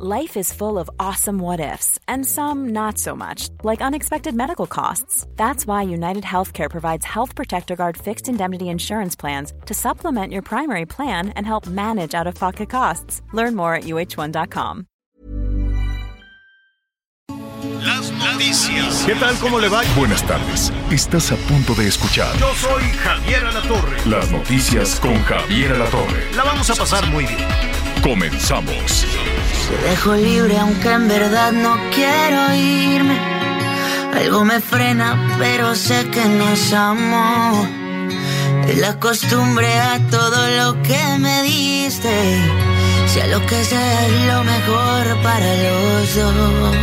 Life is full of awesome what ifs, and some not so much, like unexpected medical costs. That's why United Healthcare provides Health Protector Guard fixed indemnity insurance plans to supplement your primary plan and help manage out of pocket costs. Learn more at uh1.com. Las noticias. ¿Qué tal? ¿Cómo le va? Buenas tardes. Estás a punto de escuchar Yo soy Javier Alatorre. las noticias con Javier Alatorre. La vamos a pasar muy bien. Comenzamos. Te dejo libre aunque en verdad no quiero irme. Algo me frena, pero sé que no es amor. Es la costumbre a todo lo que me diste. Sea lo que sea es lo mejor para los dos.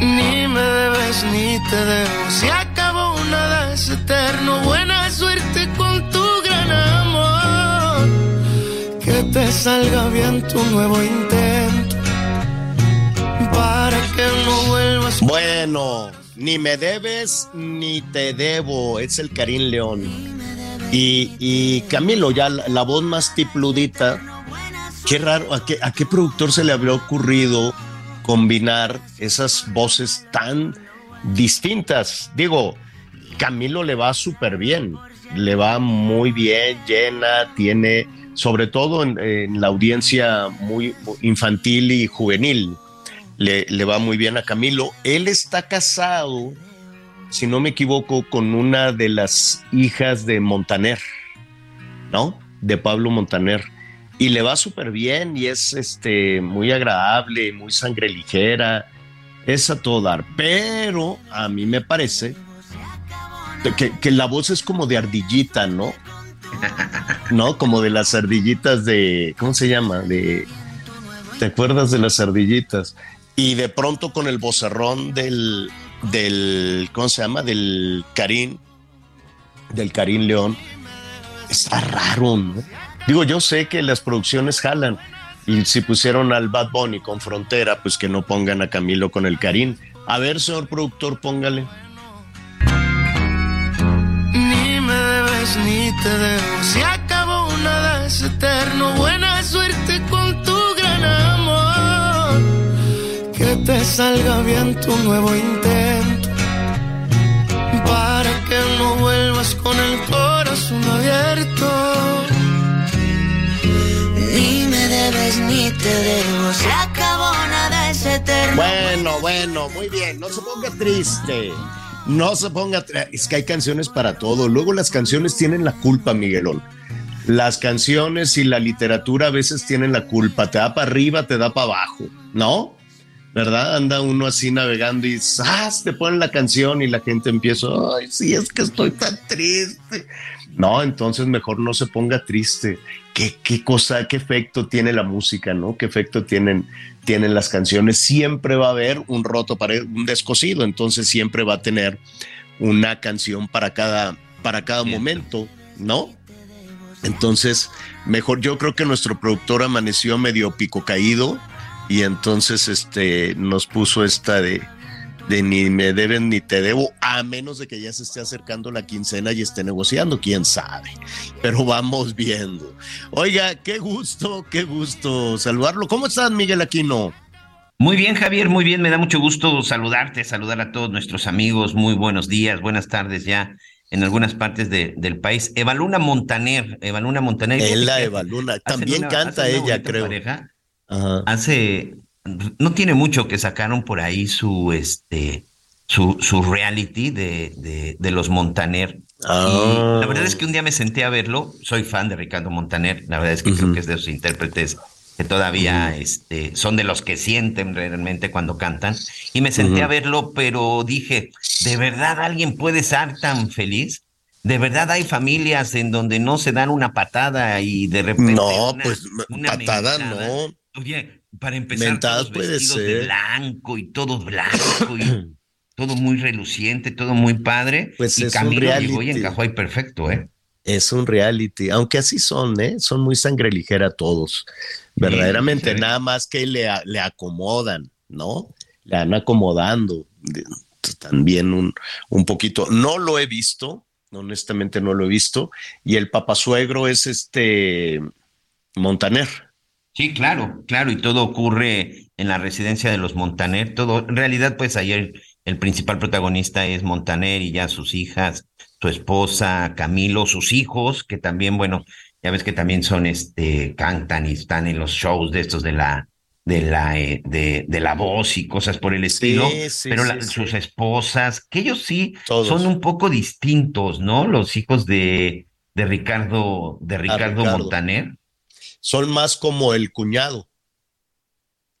Ni me debes ni te debo. Se acabó una vez eterno. Buena te salga bien tu nuevo intento. Para que no vuelvas. Bueno, ni me debes ni te debo. Es el Karim León. Y, Camilo, ya la, la voz más tipludita. Qué raro, ¿a qué, ¿a qué productor se le habría ocurrido combinar esas voces tan distintas? Digo, Camilo le va súper bien, le va muy bien, llena, tiene, sobre todo en, la audiencia muy infantil y juvenil, le, le va muy bien a Camilo. Él está casado, si no me equivoco, con una de las hijas de Montaner, ¿no? De Pablo Montaner. Y le va súper bien y es este, muy agradable, muy sangre ligera, es a todo dar. Pero a mí me parece que, que la voz es como de ardillita, ¿no? ¿No? Como de las ardillitas de, ¿cómo se llama? De, ¿te acuerdas de las ardillitas? Y de pronto con el vocerrón del, del, ¿cómo se llama? Del Karim, del Karim León, está raro. Digo, yo sé que las producciones jalan y si pusieron al Bad Bunny con Frontera, pues que no pongan a Camilo con el Karim. A ver, señor productor, póngale. Ni te debo. Se acabó una vez eterno. Buena suerte con tu gran amor. Que te salga bien tu nuevo intento. Para que no vuelvas con el corazón abierto. Ni me debes ni te debo. Se acabó nada es eterno. Bueno, bueno, muy bien, no se ponga triste. No se ponga Es que hay canciones para todo. Luego las canciones tienen la culpa, Miguelón. Las canciones y la literatura a veces tienen la culpa. Te da para arriba, te da para abajo, ¿no? ¿Verdad? Anda uno así navegando y ¡zas! te ponen la canción y la gente empieza, ay, sí, es que estoy tan triste. No, entonces mejor no se ponga triste. ¿Qué, qué cosa, qué efecto tiene la música, ¿no? ¿Qué efecto tienen, tienen las canciones? Siempre va a haber un roto para un descosido, entonces siempre va a tener una canción para cada, para cada momento, ¿no? Entonces, mejor, yo creo que nuestro productor amaneció medio pico caído y entonces este nos puso esta de, de ni me deben ni te debo, a menos de que ya se esté acercando la quincena y esté negociando, quién sabe. Pero vamos viendo. Oiga, qué gusto, qué gusto saludarlo. ¿Cómo estás, Miguel Aquino? Muy bien, Javier, muy bien. Me da mucho gusto saludarte, saludar a todos nuestros amigos. Muy buenos días, buenas tardes ya en algunas partes de- del país. Evaluna Montaner, Evaluna Montaner. Fíjate la Evaluna. También una- canta ella, creo. pareja. Ajá. Hace, no tiene mucho que sacaron por ahí su, este, su, su reality de, de, de los Montaner. Ah. Y la verdad es que un día me senté a verlo. Soy fan de Ricardo Montaner. La verdad es que creo que es de esos intérpretes que todavía este, son de los que sienten realmente cuando cantan. Y me senté a verlo, pero dije, ¿de verdad alguien puede ser tan feliz? ¿De verdad hay familias en donde no se dan una patada y de repente No, una- pues una patada mentada? no. Oye, para empezar, Mentadas todos puede ser. de blanco y todo blanco y todo muy reluciente, todo muy padre. Pues y es un Camilo llegó y reality. encajó ahí perfecto, ¿eh? Es un reality, aunque así son, ¿eh? Son muy sangre ligera todos. Verdaderamente, nada más que le, le acomodan, ¿no? Le van acomodando también un, un poquito. No lo he visto, honestamente no lo he visto. Y el papasuegro es este Montaner. Sí, claro, claro, y todo ocurre en la residencia de los Montaner. Todo, en realidad, pues ayer el principal protagonista es Montaner y ya sus hijas, su esposa, Camilo, sus hijos, que también, bueno, ya ves que también son, este, cantan y están en los shows de estos de la, de la, eh, de, de, la voz y cosas por el estilo, sí, sí, pero la, sí, sus esposas, que ellos sí Todos. son un poco distintos, ¿no? Los hijos de, de Ricardo, de Ricardo, Ricardo Montaner. Son más como el cuñado,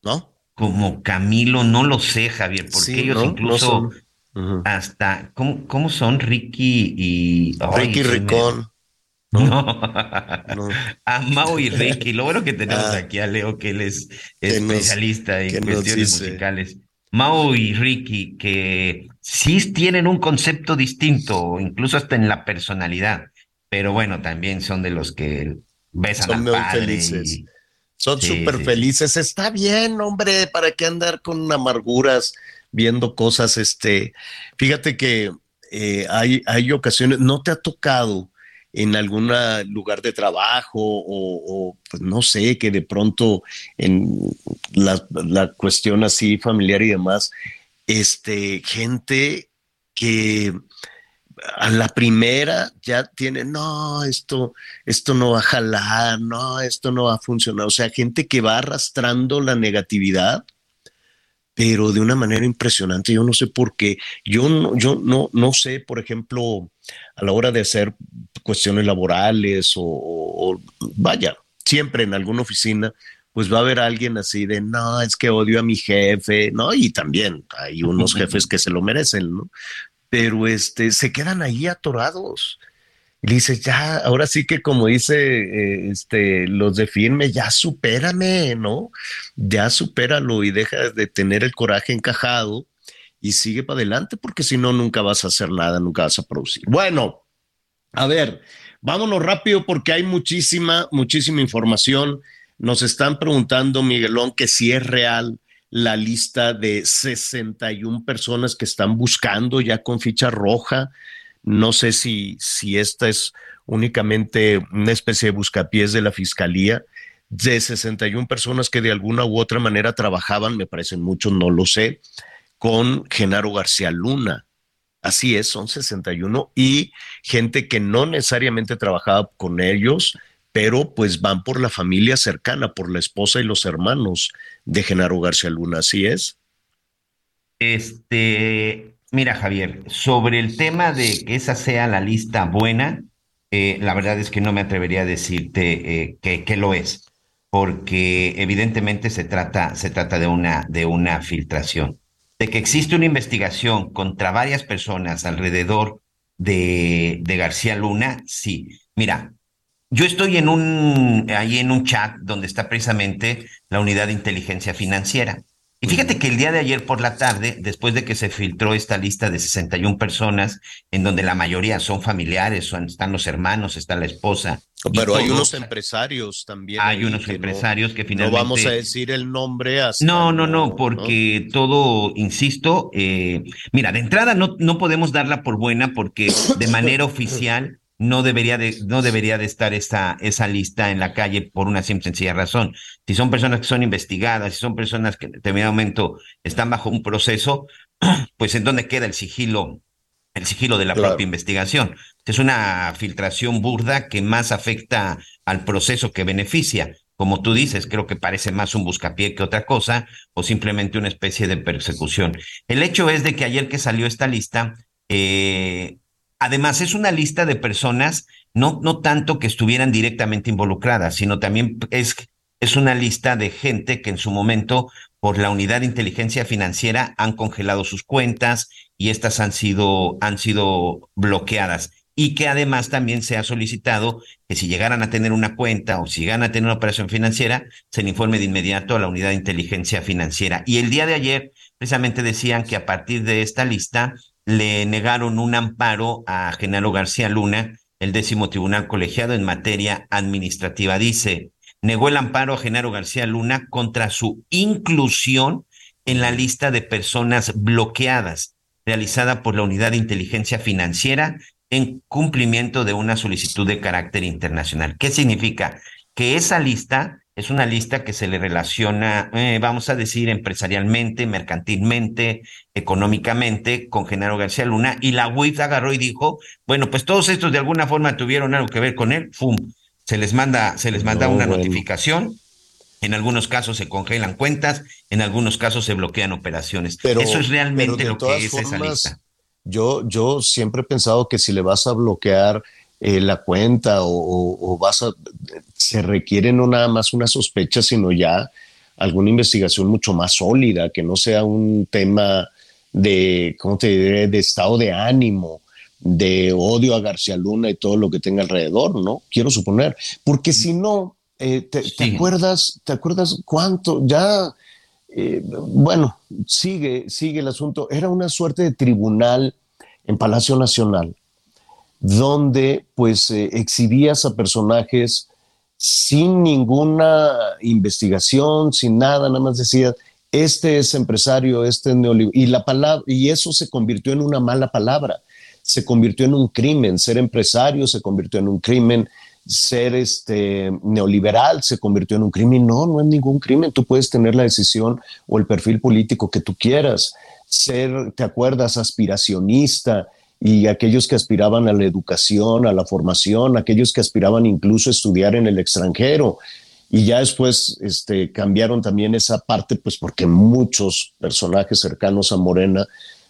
¿no? Como Camilo, no lo sé, Javier, porque ellos ¿no? incluso no son... hasta, ¿cómo, ¿cómo, son Ricky y... Ricky Ay, Ricón. No. no. A Mau y Ricky. Lo bueno que tenemos ah, aquí a Leo, que él es especialista nos, en cuestiones musicales. Mau y Ricky, que sí tienen un concepto distinto, incluso hasta en la personalidad, pero bueno, también son de los que besan son al padre. Felices. Y... Son súper sí, sí. felices. Está bien, hombre, ¿para qué andar con amarguras viendo cosas? Este, fíjate que eh, hay, hay ocasiones, no te ha tocado en algún lugar de trabajo o, o pues no sé, que de pronto en la, la, cuestión así familiar y demás, este, gente que a la primera ya tiene, no, esto, esto no va a jalar, no, esto no va a funcionar. O sea, gente que va arrastrando la negatividad, pero de una manera impresionante. Yo no sé por qué. Yo no, yo no, no sé, por ejemplo, a la hora de hacer cuestiones laborales o, o, vaya, siempre en alguna oficina, pues va a haber alguien así de, no, es que odio a mi jefe, ¿no? Y también hay unos jefes que se lo merecen, ¿no? Pero este, se quedan ahí atorados. Y dice, ya, ahora sí que como dice eh, este, los de firme, ya supérame, ¿no? Ya supéralo y deja de tener el coraje encajado y sigue para adelante, porque si no, nunca vas a hacer nada, nunca vas a producir. Bueno, a ver, vámonos rápido porque hay muchísima, muchísima información. Nos están preguntando, Miguelón, que si es real la lista de 61 personas que están buscando ya con ficha roja. No sé si, si esta es únicamente una especie de buscapiés de la fiscalía de 61 personas que de alguna u otra manera trabajaban, me parecen muchos, no lo sé, con Genaro García Luna. Así es, son 61 y gente que no necesariamente trabajaba con ellos, pero pues van por la familia cercana, por la esposa y los hermanos de Genaro García Luna, ¿así es? Este, mira Javier, sobre el tema de que esa sea la lista buena, eh, la verdad es que no me atrevería a decirte eh, que, que, lo es, porque evidentemente se trata, se trata de, una, de una filtración de que existe una investigación contra varias personas alrededor de, de García Luna, sí. Mira, yo estoy en un, ahí en un chat donde está precisamente la unidad de inteligencia financiera. Y fíjate que el día de ayer por la tarde, después de que se filtró esta lista de 61 personas, en donde la mayoría son familiares, son, están los hermanos, está la esposa. Pero hay unos empresarios también. Hay unos que empresarios no, que finalmente. No vamos a decir el nombre hasta. No, no, no, porque ¿no? todo, insisto, eh, mira, de entrada no, no podemos darla por buena porque de manera oficial no debería de, no debería de estar esa, esa lista en la calle por una simple sencilla razón. Si son personas que son investigadas, si son personas que en determinado momento están bajo un proceso, pues en dónde queda el sigilo, el sigilo de la claro. propia investigación. Es una filtración burda que más afecta al proceso que beneficia. Como tú dices, creo que parece más un buscapié que otra cosa, o simplemente una especie de persecución. El hecho es de que ayer que salió esta lista, eh, Además, es una lista de personas, no, no tanto que estuvieran directamente involucradas, sino también es, es una lista de gente que en su momento, por la unidad de inteligencia financiera, han congelado sus cuentas y estas han sido, han sido bloqueadas. Y que además también se ha solicitado que si llegaran a tener una cuenta o si llegaran a tener una operación financiera, se le informe de inmediato a la unidad de inteligencia financiera. Y el día de ayer, precisamente decían que a partir de esta lista le negaron un amparo a Genaro García Luna, el décimo tribunal colegiado en materia administrativa. Dice, negó el amparo a Genaro García Luna contra su inclusión en la lista de personas bloqueadas realizada por la Unidad de Inteligencia Financiera en cumplimiento de una solicitud de carácter internacional. ¿Qué significa? Que esa lista es una lista que se le relaciona, eh, vamos a decir, empresarialmente, mercantilmente, económicamente con Genaro García Luna, y la UIF agarró y dijo, bueno, pues todos estos de alguna forma tuvieron algo que ver con él, ¡fum! Se les manda, se les manda una notificación, en algunos casos se congelan cuentas, en algunos casos se bloquean operaciones. Pero, Eso es realmente lo que es esa lista. Yo, yo siempre he pensado que si le vas a bloquear eh, la cuenta o, o- o vas a, se requiere no nada más una sospecha, sino ya alguna investigación mucho más sólida, que no sea un tema de, ¿cómo te diré?, de estado de ánimo, de odio a García Luna y todo lo que tenga alrededor, ¿no? Quiero suponer, porque si no, eh, te, acuerdas, te acuerdas cuánto ya, eh, bueno, sigue, sigue el asunto. Era una suerte de tribunal en Palacio Nacional, donde pues eh, exhibías a personajes sin ninguna investigación, sin nada, nada más decías, este es empresario, este es neoliberal, y la palabra, y eso se convirtió en una mala palabra, se convirtió en un crimen, ser empresario se convirtió en un crimen, ser este neoliberal se convirtió en un crimen, no, no es ningún crimen, tú puedes tener la decisión o el perfil político que tú quieras, ser, te acuerdas, aspiracionista, y aquellos que aspiraban a la educación, a la formación, aquellos que aspiraban incluso a estudiar en el extranjero. Y ya después este, cambiaron también esa parte, pues porque muchos personajes cercanos a Morena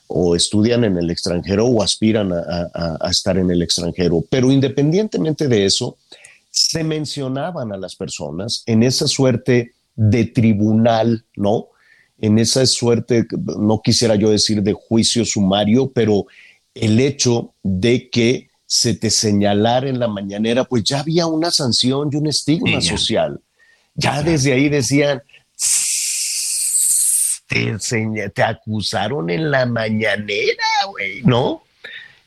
o estudian en el extranjero o aspiran a, a- a estar en el extranjero. Pero independientemente de eso, se mencionaban a las personas en esa suerte de tribunal, ¿no? En esa suerte, no quisiera yo decir de juicio sumario, pero el hecho de que se te señalara en la mañanera, pues ya había una sanción y un estigma Sí, ya. social. Ya desde ahí decían, te acusaron en la mañanera, güey, ¿no?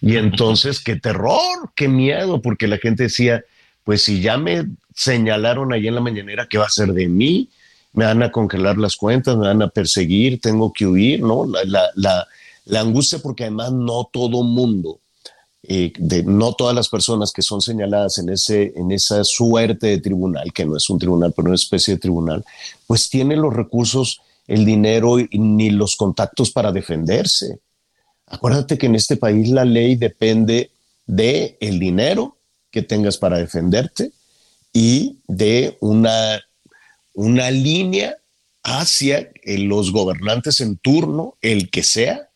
Y entonces, qué terror, qué miedo, porque la gente decía, pues si ya me señalaron ahí en la mañanera, ¿qué va a ser de mí? Me van a congelar las cuentas, me van a perseguir, tengo que huir, ¿no? La, la, la, la angustia, porque además no todo mundo, eh, de, no todas las personas que son señaladas en, ese, en esa suerte de tribunal, que no es un tribunal, pero una especie de tribunal, pues tienen los recursos, el dinero ni los contactos para defenderse. Acuérdate que en este país la ley depende de el dinero que tengas para defenderte y de una, una línea hacia eh, los gobernantes en turno, el que sea,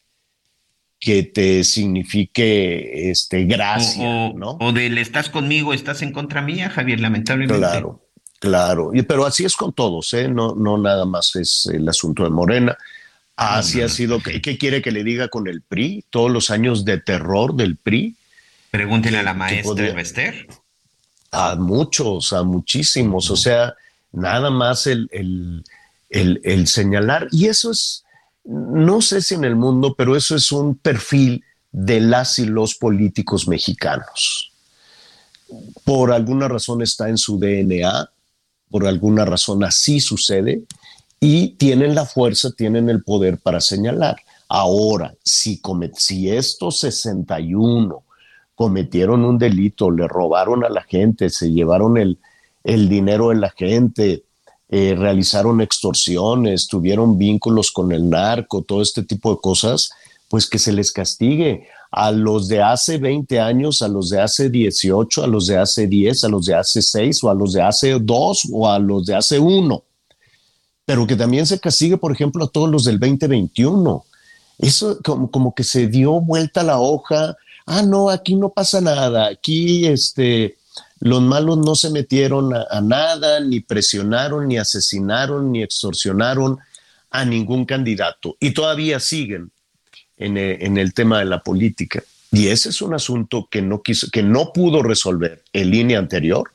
que te signifique este, gracia, o, ¿no? o del estás conmigo, estás en contra mía, Javier, lamentablemente. Claro, claro. Pero así es con todos, ¿eh? No, no nada más es el asunto de Morena. Así ha sido. ¿Qué, qué quiere que le diga con el PRI? Todos los años de terror del PRI. Pregúntenle a la maestra Bester. A muchos, a muchísimos. O sea, nada más el, el, el, el señalar. Y eso es, no sé si en el mundo, pero eso es un perfil de las y los políticos mexicanos. Por alguna razón está en su DNA, por alguna razón así sucede y tienen la fuerza, tienen el poder para señalar. Ahora, si, si estos 61 cometieron un delito, le robaron a la gente, se llevaron el, el dinero de la gente, eh, realizaron extorsiones, tuvieron vínculos con el narco, todo este tipo de cosas, pues que se les castigue a los de hace 20 años, a los de hace 18, a los de hace 10, a los de hace 6 o a los de hace 2 o a los de hace 1. Pero que también se castigue, por ejemplo, a todos los del 2021. Eso como, como que se dio vuelta la hoja. Ah, no, aquí no pasa nada. Aquí este, los malos no se metieron a, nada, ni presionaron, ni asesinaron, ni extorsionaron a ningún candidato. Y todavía siguen en, eh, en el tema de la política. Y ese es un asunto que no, quiso, que no pudo resolver el INE anterior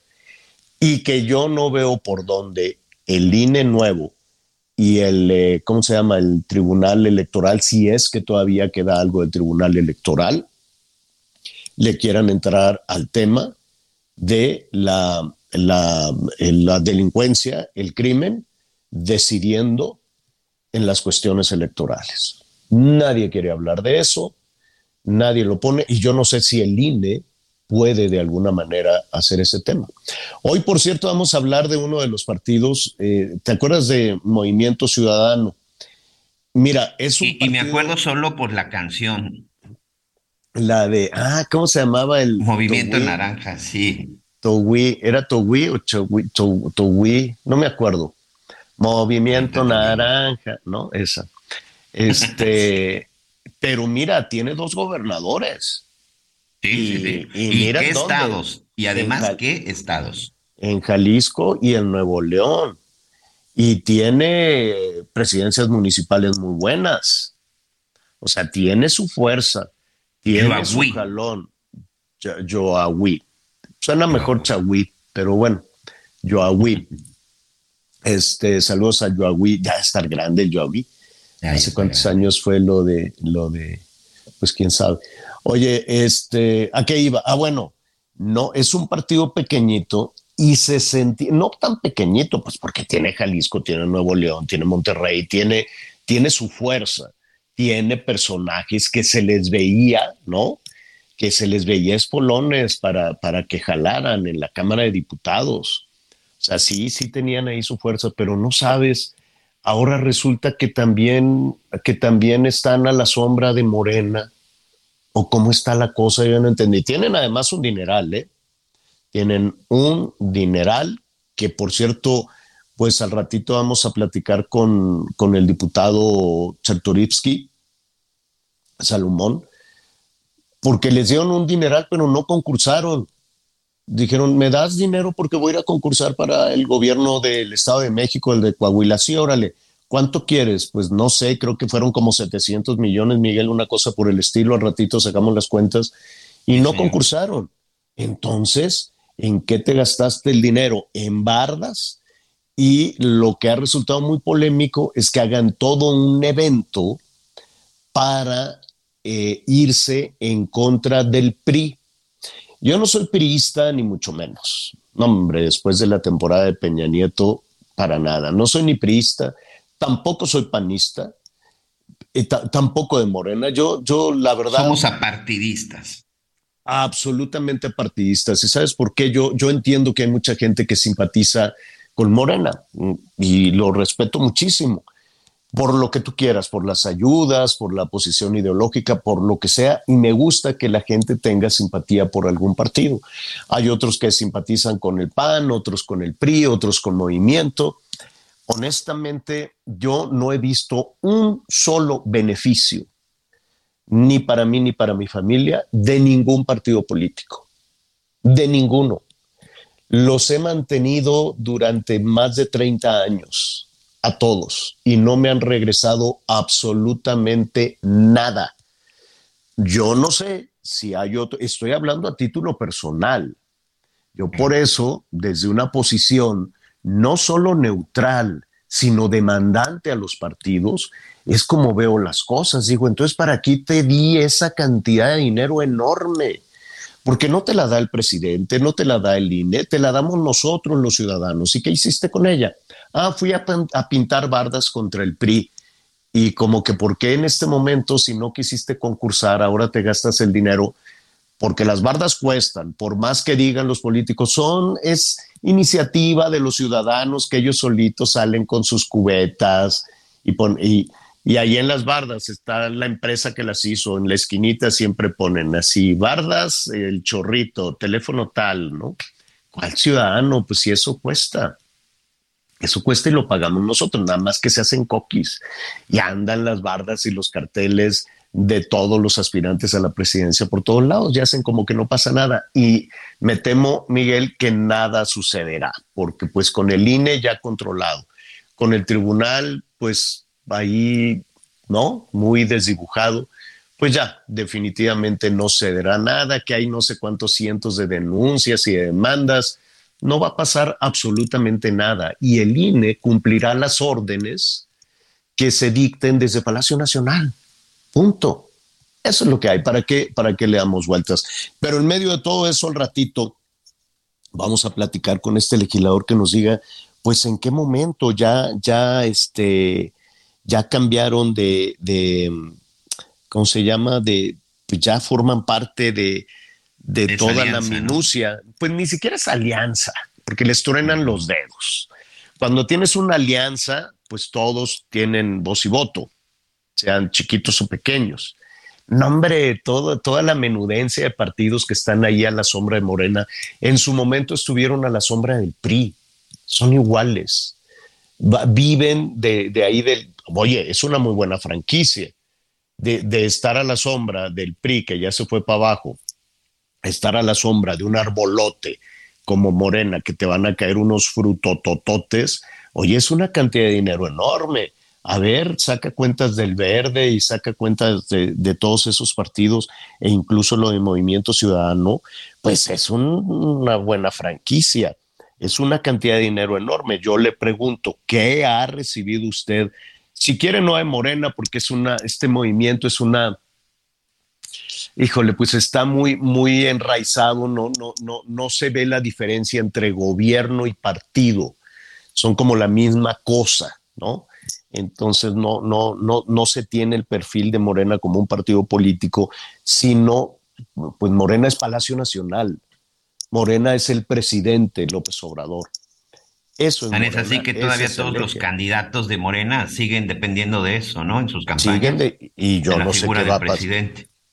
y que yo no veo por dónde el INE nuevo y el, eh, ¿cómo se llama? El Tribunal Electoral, si es que todavía queda algo del Tribunal Electoral, le quieran entrar al tema de la, la, la delincuencia, el crimen, decidiendo en las cuestiones electorales. Nadie quiere hablar de eso, nadie lo pone, y yo no sé si el INE puede de alguna manera hacer ese tema. Hoy, por cierto, vamos a hablar de uno de los partidos, eh, ¿te acuerdas de Movimiento Ciudadano? Mira, es un... Y, y me acuerdo solo por la canción. La de, ah, ¿cómo se llamaba el? Movimiento Togui? Naranja, sí. Togui, ¿era Togui o Togui? Togui? No me acuerdo. Movimiento Naranja, ¿no? Esa. Este, pero mira, tiene dos gobernadores. Sí, y, sí, sí. ¿Y, y mira qué dónde? estados? Y además, ¿qué estados? En Jalisco y en Nuevo León. Y tiene presidencias municipales muy buenas. O sea, tiene su fuerza tiene su jalón. Yoahui. Suena mejor Chahui, pero bueno, Yoahui. Este, saludos a Yoahui, ya estar grande el Yoahui. Hace cuántos años fue lo de, lo de, pues quién sabe. Oye, este, ¿a qué iba? Ah, bueno, no, es un partido pequeñito y se sentía, no tan pequeñito, pues porque tiene Jalisco, tiene Nuevo León, tiene Monterrey, tiene, tiene su fuerza tiene personajes que se les veía, ¿no? Que se les veía espolones para, para que jalaran en la Cámara de Diputados. O sea, sí, sí tenían ahí su fuerza, pero no sabes, ahora resulta que también, que también están a la sombra de Morena, o cómo está la cosa, yo no entendí. Tienen además un dineral, ¿eh? Tienen un dineral que, por cierto, pues al ratito vamos a platicar con, con el diputado Chertorivsky, Salomón, porque les dieron un dineral, pero no concursaron. Dijeron, ¿me das dinero porque voy a ir a concursar para el gobierno del Estado de México, el de Coahuila? Sí, órale. ¿Cuánto quieres? Pues no sé, creo que fueron como 700 millones, Miguel, una cosa por el estilo. Al ratito sacamos las cuentas y no sí. concursaron. Entonces, ¿en qué te gastaste el dinero? En bardas, y lo que ha resultado muy polémico es que hagan todo un evento para eh, irse en contra del PRI. Yo no soy priista ni mucho menos. No, hombre, después de la temporada de Peña Nieto, para nada. No soy ni priista, tampoco soy panista, eh, tampoco de Morena. Yo, yo, la verdad. Somos apartidistas. Absolutamente partidistas. ¿Y sabes por qué? Yo, yo entiendo que hay mucha gente que simpatiza con Morena y lo respeto muchísimo por lo que tú quieras, por las ayudas, por la posición ideológica, por lo que sea, y me gusta que la gente tenga simpatía por algún partido. Hay otros que simpatizan con el PAN, otros con el PRI, otros con Movimiento. Honestamente, yo no he visto un solo beneficio, ni para mí ni para mi familia, de ningún partido político, de ninguno los he mantenido durante más de 30 años a todos y no me han regresado absolutamente nada. Yo no sé si hay otro, estoy hablando a título personal. Yo por eso, desde una posición no solo neutral, sino demandante a los partidos, es como veo las cosas. Digo, entonces, ¿para qué te di esa cantidad de dinero enorme? Porque no te la da el presidente, no te la da el INE, te la damos nosotros los ciudadanos. ¿Y qué hiciste con ella? Ah, fui a, pintar bardas contra el PRI. Y como que, ¿por qué en este momento, si no quisiste concursar, ahora te gastas el dinero? Porque las bardas cuestan, por más que digan los políticos, son, es iniciativa de los ciudadanos que ellos solitos salen con sus cubetas y, pon, y, ahí en las bardas está la empresa que las hizo. En la esquinita siempre ponen así, bardas, el chorrito, teléfono tal, ¿no? ¿Cuál ciudadano? Pues si eso cuesta. Eso cuesta y lo pagamos nosotros, nada más que se hacen coquis y andan las bardas y los carteles de todos los aspirantes a la presidencia por todos lados, ya hacen como que no pasa nada. Y me temo, Miguel, que nada sucederá, porque pues con el INE ya controlado, con el tribunal, pues ahí, ¿no? Muy desdibujado, pues ya definitivamente no cederá nada, que hay no sé cuántos cientos de denuncias y de demandas, no va a pasar absolutamente nada y el INE cumplirá las órdenes que se dicten desde Palacio Nacional. Punto. Eso es lo que hay. ¿Para qué, para qué le damos vueltas? Pero en medio de todo eso, al ratito, vamos a platicar con este legislador que nos diga, pues en qué momento ya, ya este, ya cambiaron de, de ¿cómo se llama? De, pues ya forman parte de, de toda la minucia. Pues ni siquiera es alianza, porque les truenan los dedos. Cuando tienes una alianza, pues todos tienen voz y voto, sean chiquitos o pequeños. Nombre, todo, toda la menudencia de partidos que están ahí a la sombra de Morena, en su momento estuvieron a la sombra del PRI, son iguales. viven de, de ahí del, oye, es una muy buena franquicia, de, estar a la sombra del PRI, que ya se fue para abajo, estar a la sombra de un arbolote como Morena, que te van a caer unos frutotototes, oye, es una cantidad de dinero enorme. A ver, saca cuentas del verde y saca cuentas de, todos esos partidos e incluso lo de Movimiento Ciudadano, pues es una buena franquicia, es una cantidad de dinero enorme. Yo le pregunto, ¿qué ha recibido usted? Si quiere no de Morena, porque es una, este movimiento es una híjole, pues está muy, muy enraizado, no, no, no, no se ve la diferencia entre gobierno y partido. Son como la misma cosa, ¿no? Entonces no, no, no, no se tiene el perfil de Morena como un partido político, sino, pues Morena es Palacio Nacional, Morena es el presidente López Obrador. Eso es, es así que todavía todos los candidatos de Morena siguen dependiendo de eso, ¿no? En sus campañas. Siguen de, y yo no sé qué va a pasar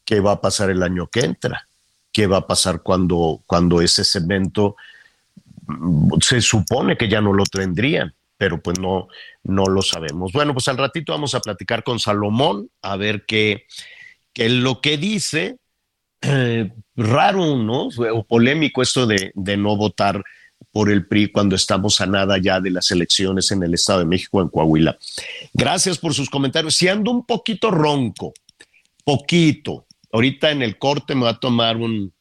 qué va a pasar el año que entra, qué va a pasar cuando, cuando ese cemento mm, se supone que ya no lo tendrían, pero pues no, no lo sabemos. Bueno, pues al ratito vamos a platicar con Salomón a ver qué, qué lo que dice. Eh, raro, ¿no? O polémico esto de, de no votar por el PRI cuando estamos a nada ya de las elecciones en el Estado de México, en Coahuila. Gracias por sus comentarios. Si ando un poquito ronco, poquito, Ahorita en el corte me va a tomar un,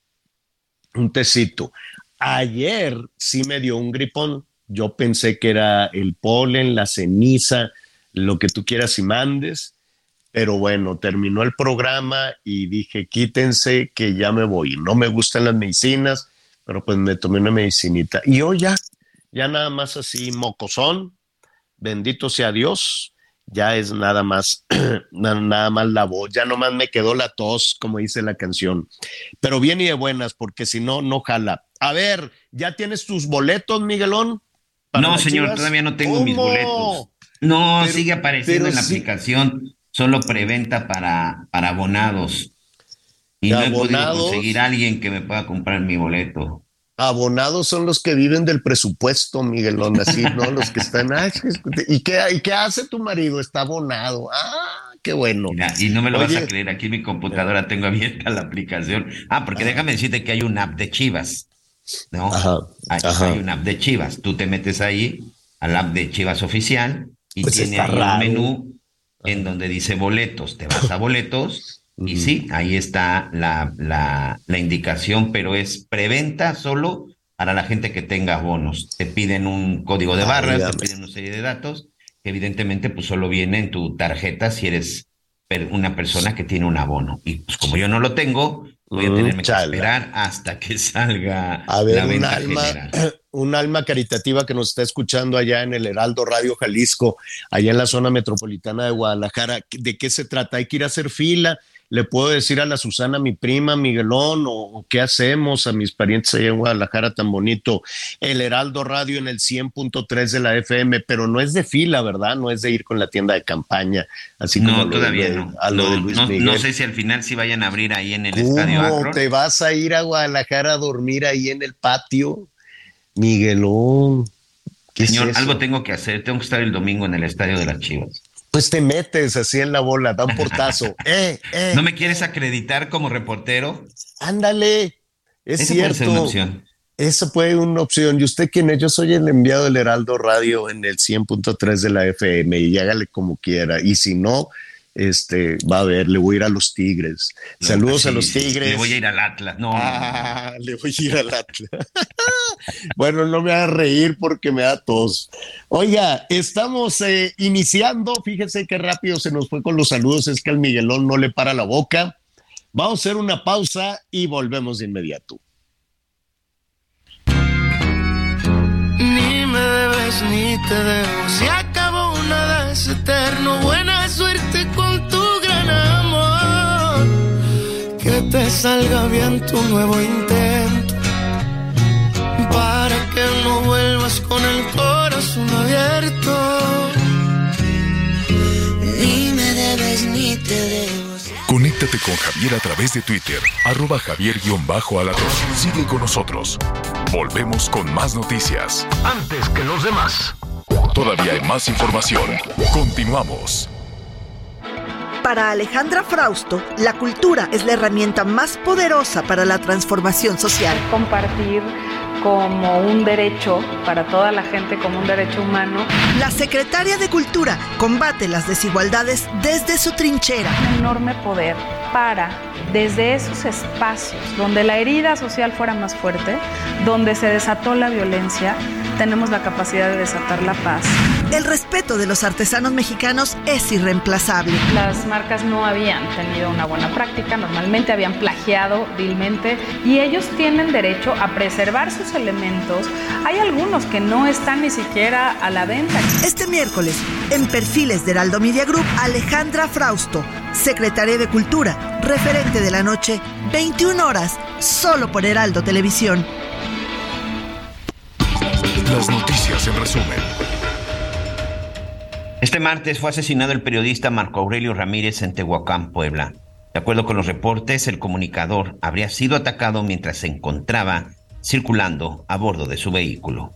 un tecito. Ayer sí me dio un gripón. Yo pensé que era el polen, la ceniza, lo que tú quieras y mandes. Pero bueno, terminó el programa y dije, quítense que ya me voy. No me gustan las medicinas, pero pues me tomé una medicinita. Y hoy ya, ya nada más así, mocosón. Bendito sea Dios ya es nada más, nada más la voz, ya nomás me quedó la tos, como dice la canción. Pero bien y de buenas, porque si no, no jala. A ver, ¿ya tienes tus boletos, Miguelón? No, señor, todavía no tengo mis boletos. No, sigue apareciendo en la aplicación, solo preventa para, para abonados. Y no he podido conseguir a alguien que me pueda comprar mi boleto. Abonados son los que viven del presupuesto, Miguelón, así, ¿no? Los que están, ¿y qué, ¿y qué hace tu marido? Está abonado. Ah, qué bueno. y no me lo vas a creer, aquí en mi computadora tengo abierta la aplicación. Ah, porque déjame decirte que hay una app de Chivas, ¿no? Ajá, hay, una app de Chivas. Tú te metes ahí al app de Chivas oficial y pues tiene ahí un menú en donde dice boletos. Te vas a boletos y sí, ahí está la, la, la, indicación, pero es preventa solo para la gente que tenga bonos. Te piden un código de barras, te piden una serie de datos, que evidentemente pues solo viene en tu tarjeta si eres una persona que tiene un abono. Y pues como yo no lo tengo, voy a mm, tener que esperar hasta que salga a ver, la venta un alma, un alma caritativa que nos está escuchando allá en el Heraldo Radio Jalisco, allá en la zona metropolitana de Guadalajara. ¿De qué se trata? Hay que ir a hacer fila le puedo decir a la Susana, mi prima, Miguelón, o, qué hacemos a mis parientes allá en Guadalajara tan bonito, el Heraldo Radio en el 100.3 de la FM, pero no es de fila, ¿verdad? No es de ir con la tienda de campaña, así como todavía no. a lo de Luis Miguel. No sé si al final sí vayan a abrir ahí en el estadio Akron. ¿Te vas a ir a Guadalajara a dormir ahí en el patio? Miguelón. Señor, algo tengo que hacer, tengo que estar el domingo en el estadio de las Chivas pues te metes así en la bola, da un portazo. Eh, eh. ¿No me quieres acreditar como reportero? Ándale, es cierto. Puede una opción. Eso puede ser una opción. ¿Y usted quién es? Yo soy el enviado del Heraldo Radio en el 100.3 de la FM y hágale como quiera. Y si no, este, va a ver, le voy a ir a los Tigres. Saludos a los Tigres. Le voy a ir al Atlas, no. Ah, le voy a ir al Atlas. bueno, no me a reír porque me da tos. Oiga, estamos eh, iniciando, fíjese qué rápido se nos fue con los saludos, es que al Miguelón no le para la boca. Vamos a hacer una pausa y volvemos de inmediato. Ni me debes ni te debo, se acabó una vez eterno, buena suerte salga bien tu nuevo intento. Para que no vuelvas con el corazón abierto. Ni me debes ni te debo. Conéctate con Javier a través de Twitter, arroba javier-alatón. Sigue con nosotros. Volvemos con más noticias. Antes que los demás. Todavía hay más información. Continuamos. Para Alejandra Frausto, la cultura es la herramienta más poderosa para la transformación social. Compartir como un derecho para toda la gente, como un derecho humano. La secretaria de Cultura combate las desigualdades desde su trinchera. Un enorme poder para, desde esos espacios donde la herida social fuera más fuerte, donde se desató la violencia, tenemos la capacidad de desatar la paz. El respeto de los artesanos mexicanos es irreemplazable. Las marcas no habían tenido una buena práctica, normalmente habían plagiado vilmente y ellos tienen derecho a preservar sus elementos. Hay algunos que no están ni siquiera a la venta. Este miércoles, en Perfiles de Heraldo Media Group, Alejandra Frausto, secretaria de Cultura, referente de la noche, 21 horas, solo por Heraldo Televisión. Las noticias en resumen. Este martes fue asesinado el periodista Marco Aurelio Ramírez en Tehuacán, Puebla. De acuerdo con los reportes, el comunicador habría sido atacado mientras se encontraba circulando a bordo de su vehículo.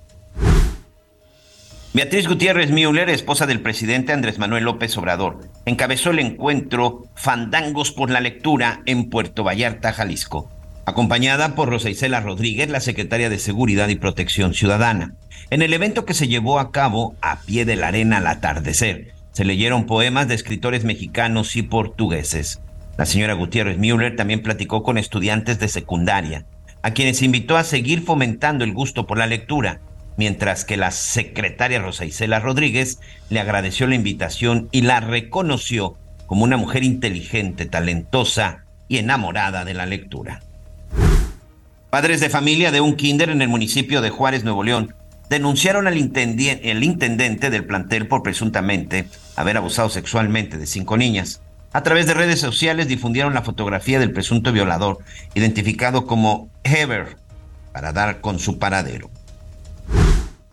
Beatriz Gutiérrez Müller, esposa del presidente Andrés Manuel López Obrador, encabezó el encuentro Fandangos por la Lectura en Puerto Vallarta, Jalisco, acompañada por Rosa Isela Rodríguez, la secretaria de Seguridad y Protección Ciudadana. En el evento que se llevó a cabo a pie de la arena al atardecer, se leyeron poemas de escritores mexicanos y portugueses. La señora Gutiérrez Müller también platicó con estudiantes de secundaria, a quienes invitó a seguir fomentando el gusto por la lectura, mientras que la secretaria Rosa Isela Rodríguez le agradeció la invitación y la reconoció como una mujer inteligente, talentosa y enamorada de la lectura. Padres de familia de un kinder en el municipio de Juárez, Nuevo León, denunciaron al el intendente del plantel por presuntamente haber abusado sexualmente de cinco niñas. A través de redes sociales difundieron la fotografía del presunto violador, identificado como Heber, para dar con su paradero.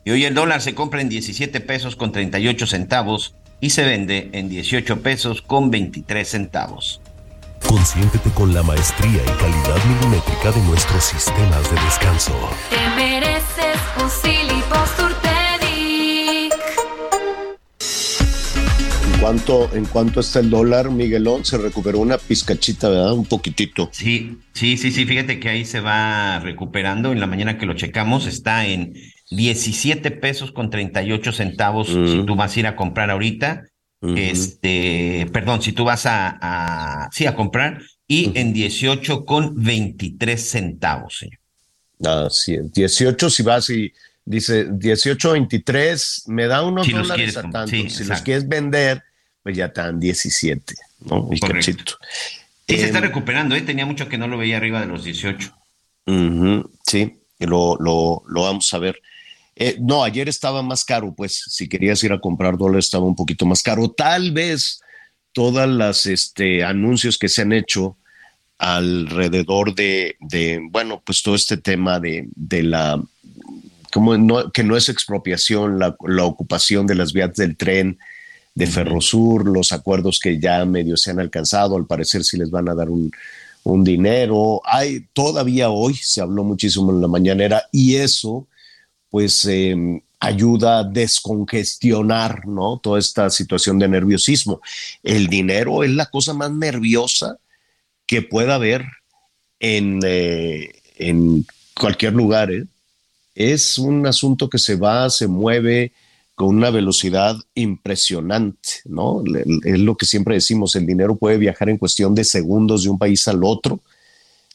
Y hoy el dólar se compra en 17 pesos con 38 centavos y se vende en 18 pesos con 23 centavos. Consiéntete con la maestría y calidad milimétrica de nuestros sistemas de descanso. Te mereces un cuánto, ¿En cuánto está el dólar, Miguelón? Se recuperó una pizcachita, ¿verdad? Un poquitito. Sí, sí, sí, sí. Fíjate que ahí se va recuperando. En la mañana que lo checamos está en 17 pesos con 38 centavos si tú vas a ir a comprar ahorita. Este, perdón, si tú vas a, a sí, a comprar y en 18 con 23 centavos, señor. Ah, sí, 18 si vas y dice 18, 23, me da unos Si dólares quieres a com- tanto. sí, si los quieres vender, pues ya están 17, ¿no? Y Correcto. se está Em, recuperando, ¿eh? Tenía mucho que no lo veía arriba de los 18. Ujú, sí, lo, lo, lo vamos a ver. Eh, no, ayer estaba más caro, pues si querías ir a comprar dólares estaba un poquito más caro. Tal vez todas las este, anuncios que se han hecho alrededor de, de, bueno, pues todo este tema de, de la, como no, que no es expropiación, la, la ocupación de las vías del tren de Ferrosur, los acuerdos que ya medio se han alcanzado, al parecer sí les van a dar un, un dinero. Hay todavía hoy se habló muchísimo en la mañanera y eso pues eh, ayuda a descongestionar, ¿no? Toda esta situación de nerviosismo. El dinero es la cosa más nerviosa que pueda haber en, eh, en cualquier lugar. ¿eh? Es un asunto que se va, se mueve con una velocidad impresionante, ¿no? Es lo que siempre decimos, el dinero puede viajar en cuestión de segundos de un país al otro.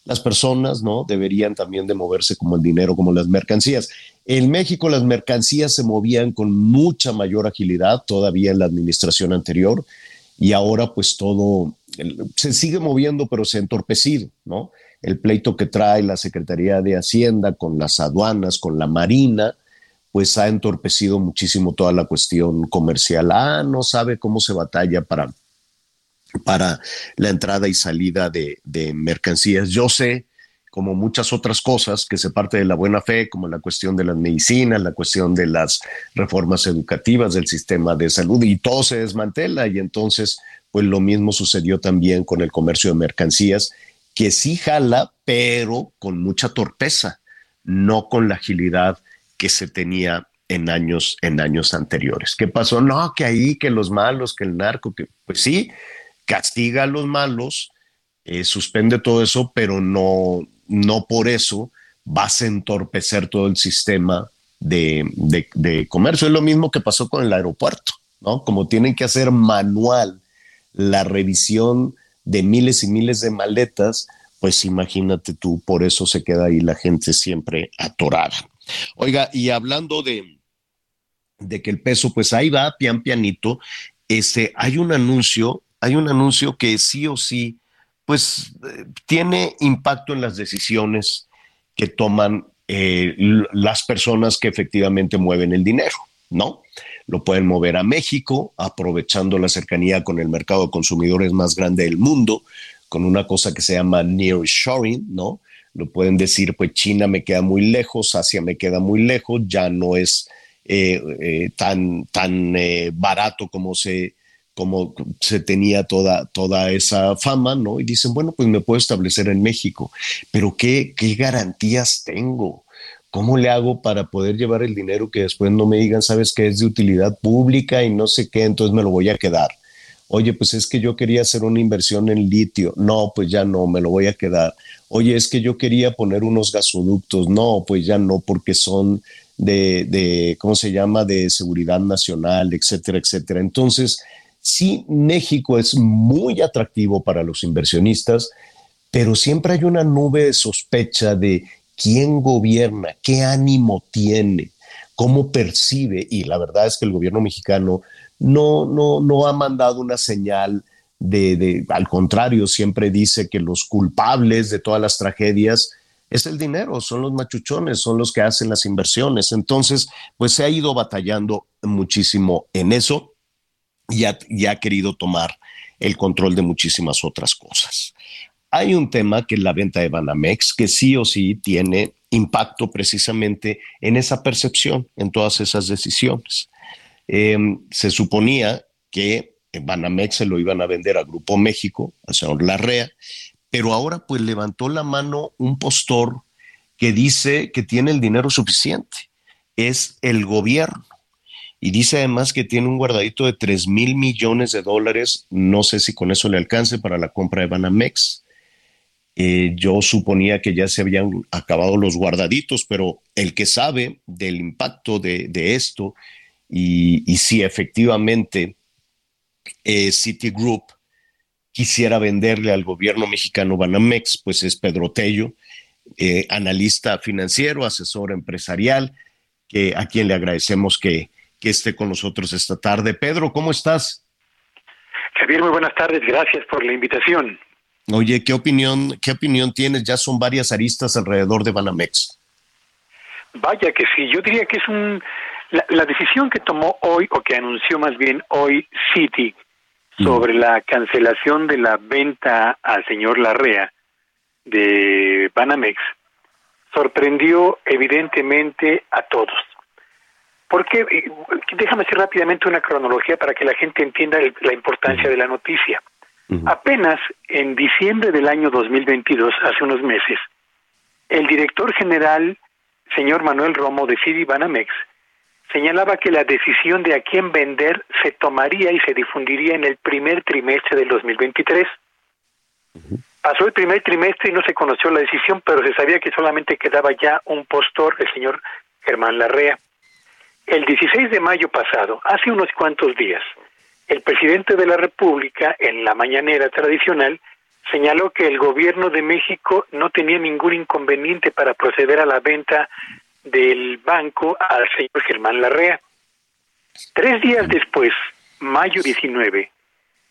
Las personas, ¿no? Deberían también de moverse como el dinero, como las mercancías. En México las mercancías se movían con mucha mayor agilidad todavía en la administración anterior y ahora pues todo se sigue moviendo pero se ha entorpecido, ¿no? El pleito que trae la Secretaría de Hacienda con las aduanas, con la Marina, pues ha entorpecido muchísimo toda la cuestión comercial. Ah, no sabe cómo se batalla para para la entrada y salida de, de mercancías. Yo sé como muchas otras cosas que se parte de la buena fe, como la cuestión de las medicinas, la cuestión de las reformas educativas del sistema de salud, y todo se desmantela. Y entonces, pues lo mismo sucedió también con el comercio de mercancías, que sí jala, pero con mucha torpeza, no con la agilidad que se tenía en años, en años anteriores. ¿Qué pasó? No, que ahí, que los malos, que el narco, que pues sí, castiga a los malos, eh, suspende todo eso, pero no, no por eso vas a entorpecer todo el sistema de, de, comercio. Es lo mismo que pasó con el aeropuerto, ¿no? Como tienen que hacer manual la revisión de miles y miles de maletas, pues imagínate tú, por eso se queda ahí la gente siempre atorada. Oiga, y hablando de, de que el peso, pues ahí va, pian pianito, este, hay un anuncio, hay un anuncio que sí o sí pues eh, tiene impacto en las decisiones que toman eh, las personas que efectivamente mueven el dinero, ¿no? Lo pueden mover a México, aprovechando la cercanía con el mercado de consumidores más grande del mundo, con una cosa que se llama nearshoring, ¿no? Lo pueden decir, pues China me queda muy lejos, Asia me queda muy lejos, ya no es eh, tan, tan barato como se como se tenía toda, toda esa fama, ¿no? Y dicen, bueno, pues me puedo establecer en México, pero ¿qué, qué garantías tengo? ¿Cómo le hago para poder llevar el dinero que después no me digan, sabes que es de utilidad pública y no sé qué, entonces me lo voy a quedar? Oye, pues es que yo quería hacer una inversión en litio. No, pues ya no, me lo voy a quedar. Oye, es que yo quería poner unos gasoductos. No, pues ya no, porque son de, de ¿cómo se llama?, de seguridad nacional, etcétera, etcétera. Entonces, Sí, México es muy atractivo para los inversionistas, pero siempre hay una nube de sospecha de quién gobierna, qué ánimo tiene, cómo percibe, y la verdad es que el gobierno mexicano no, no, no ha mandado una señal de, al contrario, siempre dice que los culpables de todas las tragedias es el dinero, son los machuchones, son los que hacen las inversiones. Entonces, pues se ha ido batallando muchísimo en eso y ha, querido tomar el control de muchísimas otras cosas. Hay un tema que es la venta de Banamex, que sí o sí tiene impacto precisamente en esa percepción, en todas esas decisiones. Em, se suponía que Banamex se lo iban a vender a Grupo México, al señor Larrea, pero ahora pues levantó la mano un postor que dice que tiene el dinero suficiente. Es el gobierno. Y dice además que tiene un guardadito de 3 mil millones de dólares. No sé si con eso le alcance para la compra de Banamex. Eh, yo suponía que ya se habían acabado los guardaditos, pero el que sabe del impacto de, esto y, si efectivamente eh, Citigroup quisiera venderle al gobierno mexicano Banamex, pues es Pedro Tello, eh, analista financiero, asesor empresarial, que, a quien le agradecemos que, que esté con nosotros esta tarde. Pedro, ¿cómo estás? Javier, muy buenas tardes, gracias por la invitación. Oye, ¿qué opinión, qué opinión tienes? Ya son varias aristas alrededor de Banamex. Vaya que sí, yo diría que es un la, decisión que tomó hoy o que anunció más bien hoy Citi sobre la cancelación de la venta al señor Larrea de Banamex sorprendió evidentemente a todos. Porque, eh, déjame hacer rápidamente una cronología para que la gente entienda la importancia de la noticia. Apenas en diciembre del año 2022, hace unos meses, el director general, señor Manuel Romo de City Banamex, señalaba que la decisión de a quién vender se tomaría y se difundiría en el primer trimestre del 2023. Pasó el primer trimestre y no se conoció la decisión, pero se sabía que solamente quedaba ya un postor, el señor Germán Larrea. El 16 de mayo pasado, hace unos cuantos días, el presidente de la República, en la mañanera tradicional, señaló que el gobierno de México no tenía ningún inconveniente para proceder a la venta del banco al señor Germán Larrea. Tres días después, mayo 19,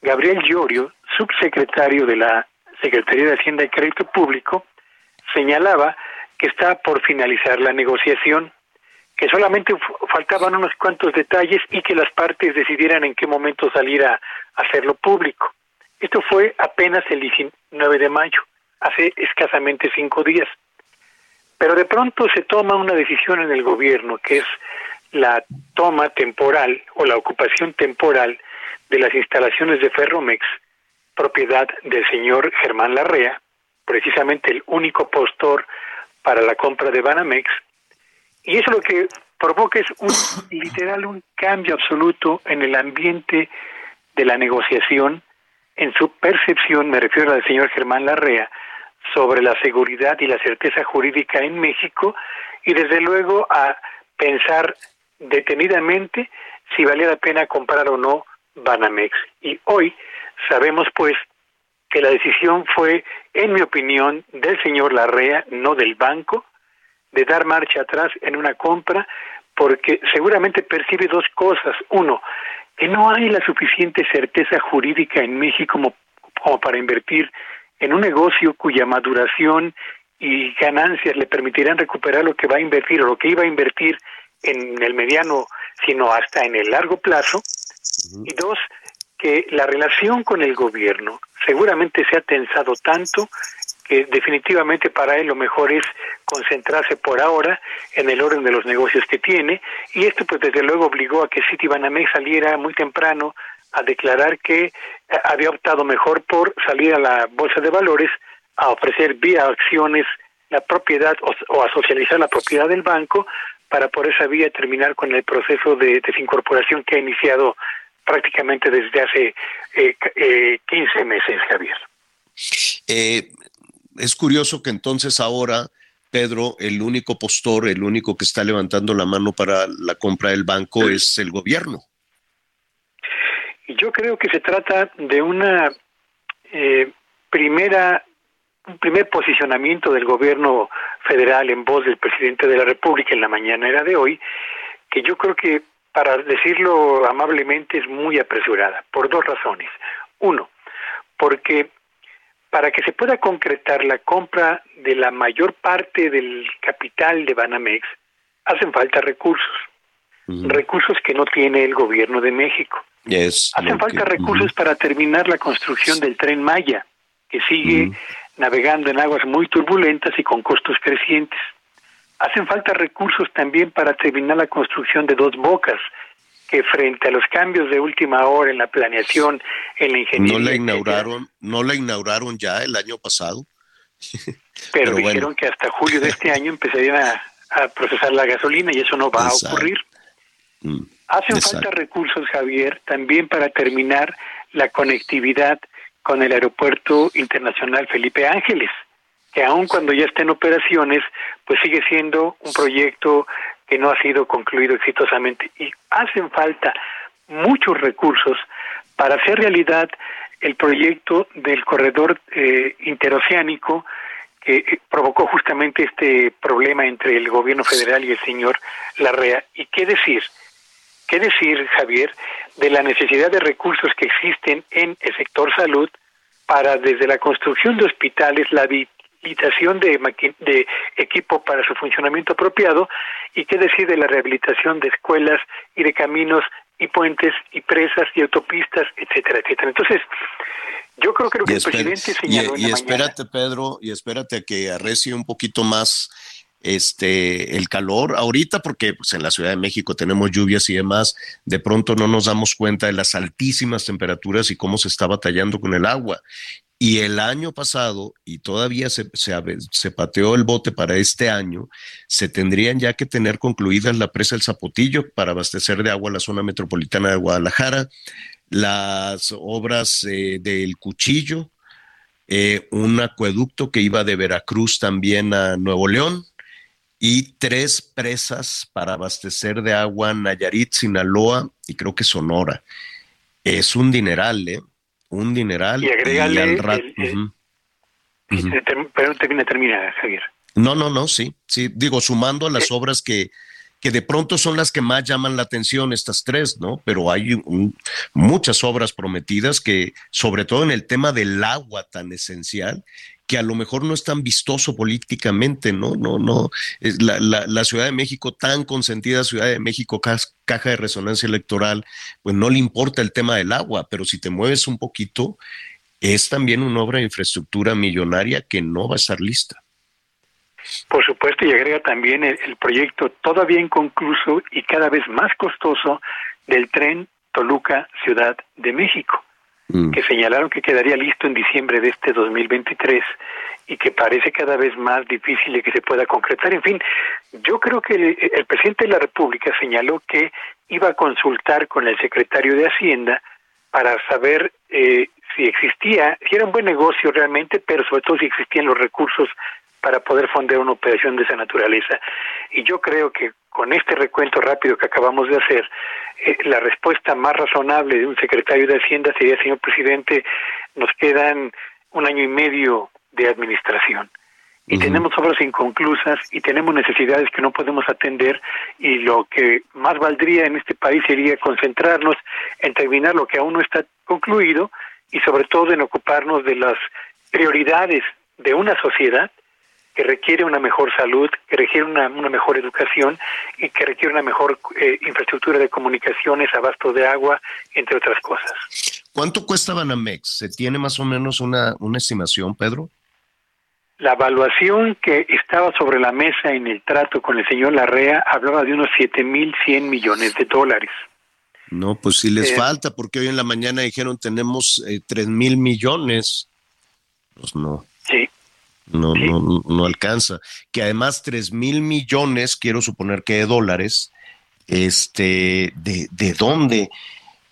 Gabriel Llorio, subsecretario de la Secretaría de Hacienda y Crédito Público, señalaba que está por finalizar la negociación que solamente faltaban unos cuantos detalles y que las partes decidieran en qué momento salir a, hacerlo público. Esto fue apenas el 19 de mayo, hace escasamente cinco días. Pero de pronto se toma una decisión en el gobierno, que es la toma temporal o la ocupación temporal de las instalaciones de Ferromex, propiedad del señor Germán Larrea, precisamente el único postor para la compra de Banamex, y eso lo que provoca es un literal un cambio absoluto en el ambiente de la negociación, en su percepción, me refiero al señor Germán Larrea, sobre la seguridad y la certeza jurídica en México y desde luego a pensar detenidamente si valía la pena comprar o no Banamex. Y hoy sabemos pues que la decisión fue, en mi opinión, del señor Larrea, no del banco, de dar marcha atrás en una compra porque seguramente percibe dos cosas. Uno, que no hay la suficiente certeza jurídica en México como, para invertir en un negocio cuya maduración y ganancias le permitirán recuperar lo que va a invertir o lo que iba a invertir en el mediano, sino hasta en el largo plazo. Y dos, que la relación con el gobierno seguramente se ha tensado tanto que definitivamente para él lo mejor es concentrarse por ahora en el orden de los negocios que tiene y esto pues desde luego obligó a que Citibanamex saliera muy temprano a declarar que eh, había optado mejor por salir a la bolsa de valores a ofrecer vía acciones la propiedad o, a socializar la propiedad del banco para por esa vía terminar con el proceso de desincorporación que ha iniciado prácticamente desde hace eh, eh, 15 meses, Javier. Eh, es curioso que entonces ahora, Pedro, el único postor, el único que está levantando la mano para la compra del banco es el gobierno. Yo creo que se trata de una eh, primera un primer posicionamiento del gobierno federal en voz del presidente de la República en la mañanera de hoy, que yo creo que, para decirlo amablemente, es muy apresurada, por dos razones. Uno, porque para que se pueda concretar la compra de la mayor parte del capital de Banamex, hacen falta recursos, recursos que no tiene el gobierno de México. Hacen falta recursos para terminar la construcción del tren Maya, que sigue navegando en aguas muy turbulentas y con costos crecientes. Hacen falta recursos también para terminar la construcción de dos bocas, que frente a los cambios de última hora en la planeación, en la ingeniería. No la inauguraron, no la inauguraron ya el año pasado. Pero, dijeron que hasta julio de este año empezarían a, procesar la gasolina y eso no va a ocurrir. Mm, Hacen falta recursos, Javier, también para terminar la conectividad con el Aeropuerto Internacional Felipe Ángeles, que aun cuando ya está en operaciones, pues sigue siendo un proyecto que no ha sido concluido exitosamente. Y hacen falta muchos recursos para hacer realidad el proyecto del corredor eh, interoceánico que eh, provocó justamente este problema entre el gobierno federal y el señor Larrea. ¿Y qué decir? ¿Qué decir, Javier, de la necesidad de recursos que existen en el sector salud para desde la construcción de hospitales, la habilitación de, de equipo para su funcionamiento apropiado y qué decir de la rehabilitación de escuelas y de caminos y puentes y presas y autopistas, etcétera, etcétera. Entonces, yo creo que lo que el presidente señaló y, y espérate, Pedro, y espérate a que arrecie un poquito más este, el calor ahorita, porque pues, en la Ciudad de México tenemos lluvias y demás, de pronto no nos damos cuenta de las altísimas temperaturas y cómo se está batallando con el agua. Y el año pasado, y todavía se, pateó el bote para este año, se tendrían ya que tener concluidas la presa del Zapotillo para abastecer de agua la zona metropolitana de Guadalajara, las obras eh, del Cuchillo, eh, un acueducto que iba de Veracruz también a Nuevo León, y tres presas para abastecer de agua Nayarit, Sinaloa y creo que Sonora. Es un dineral, ¿eh? Un dineral. Y agrégale al rato. Pero termina, termina, Javier. No, no, no, sí, sí. Digo, sumando a las obras que, que de pronto son las que más llaman la atención, estas tres, ¿no? Pero hay muchas obras prometidas que, sobre todo en el tema del agua tan esencial, que a lo mejor no es tan vistoso políticamente, ¿no? No, no. La, la, Ciudad de México, tan consentida Ciudad de México, caja de resonancia electoral, pues no le importa el tema del agua, pero si te mueves un poquito, es también una obra de infraestructura millonaria que no va a estar lista. Por supuesto, y agrega también el, proyecto todavía inconcluso y cada vez más costoso del tren Toluca Ciudad de México, mm. que señalaron que quedaría listo en diciembre de este 2023 y que parece cada vez más difícil de que se pueda concretar. En fin, yo creo que el, presidente de la República señaló que iba a consultar con el secretario de Hacienda para saber eh, si existía, si era un buen negocio realmente, pero sobre todo si existían los recursos para poder fondear una operación de esa naturaleza. Y yo creo que con este recuento rápido que acabamos de hacer, eh, la respuesta más razonable de un secretario de Hacienda sería, señor presidente, nos quedan un año y medio de administración. Y tenemos obras inconclusas y tenemos necesidades que no podemos atender y lo que más valdría en este país sería concentrarnos en terminar lo que aún no está concluido y sobre todo en ocuparnos de las prioridades de una sociedad que requiere una mejor salud, que requiere una, mejor educación y que requiere una mejor eh, infraestructura de comunicaciones, abasto de agua, entre otras cosas. ¿Cuánto cuesta Banamex? ¿Se tiene más o menos una, una estimación, Pedro? La evaluación que estaba sobre la mesa en el trato con el señor Larrea hablaba de unos 7.100 millones de dólares. No, pues sí les eh, falta, porque hoy en la mañana dijeron tenemos eh, tres mil millones. Pues no. No, no, no alcanza. Que además tres mil millones, quiero suponer que de dólares, este, ¿de, de dónde?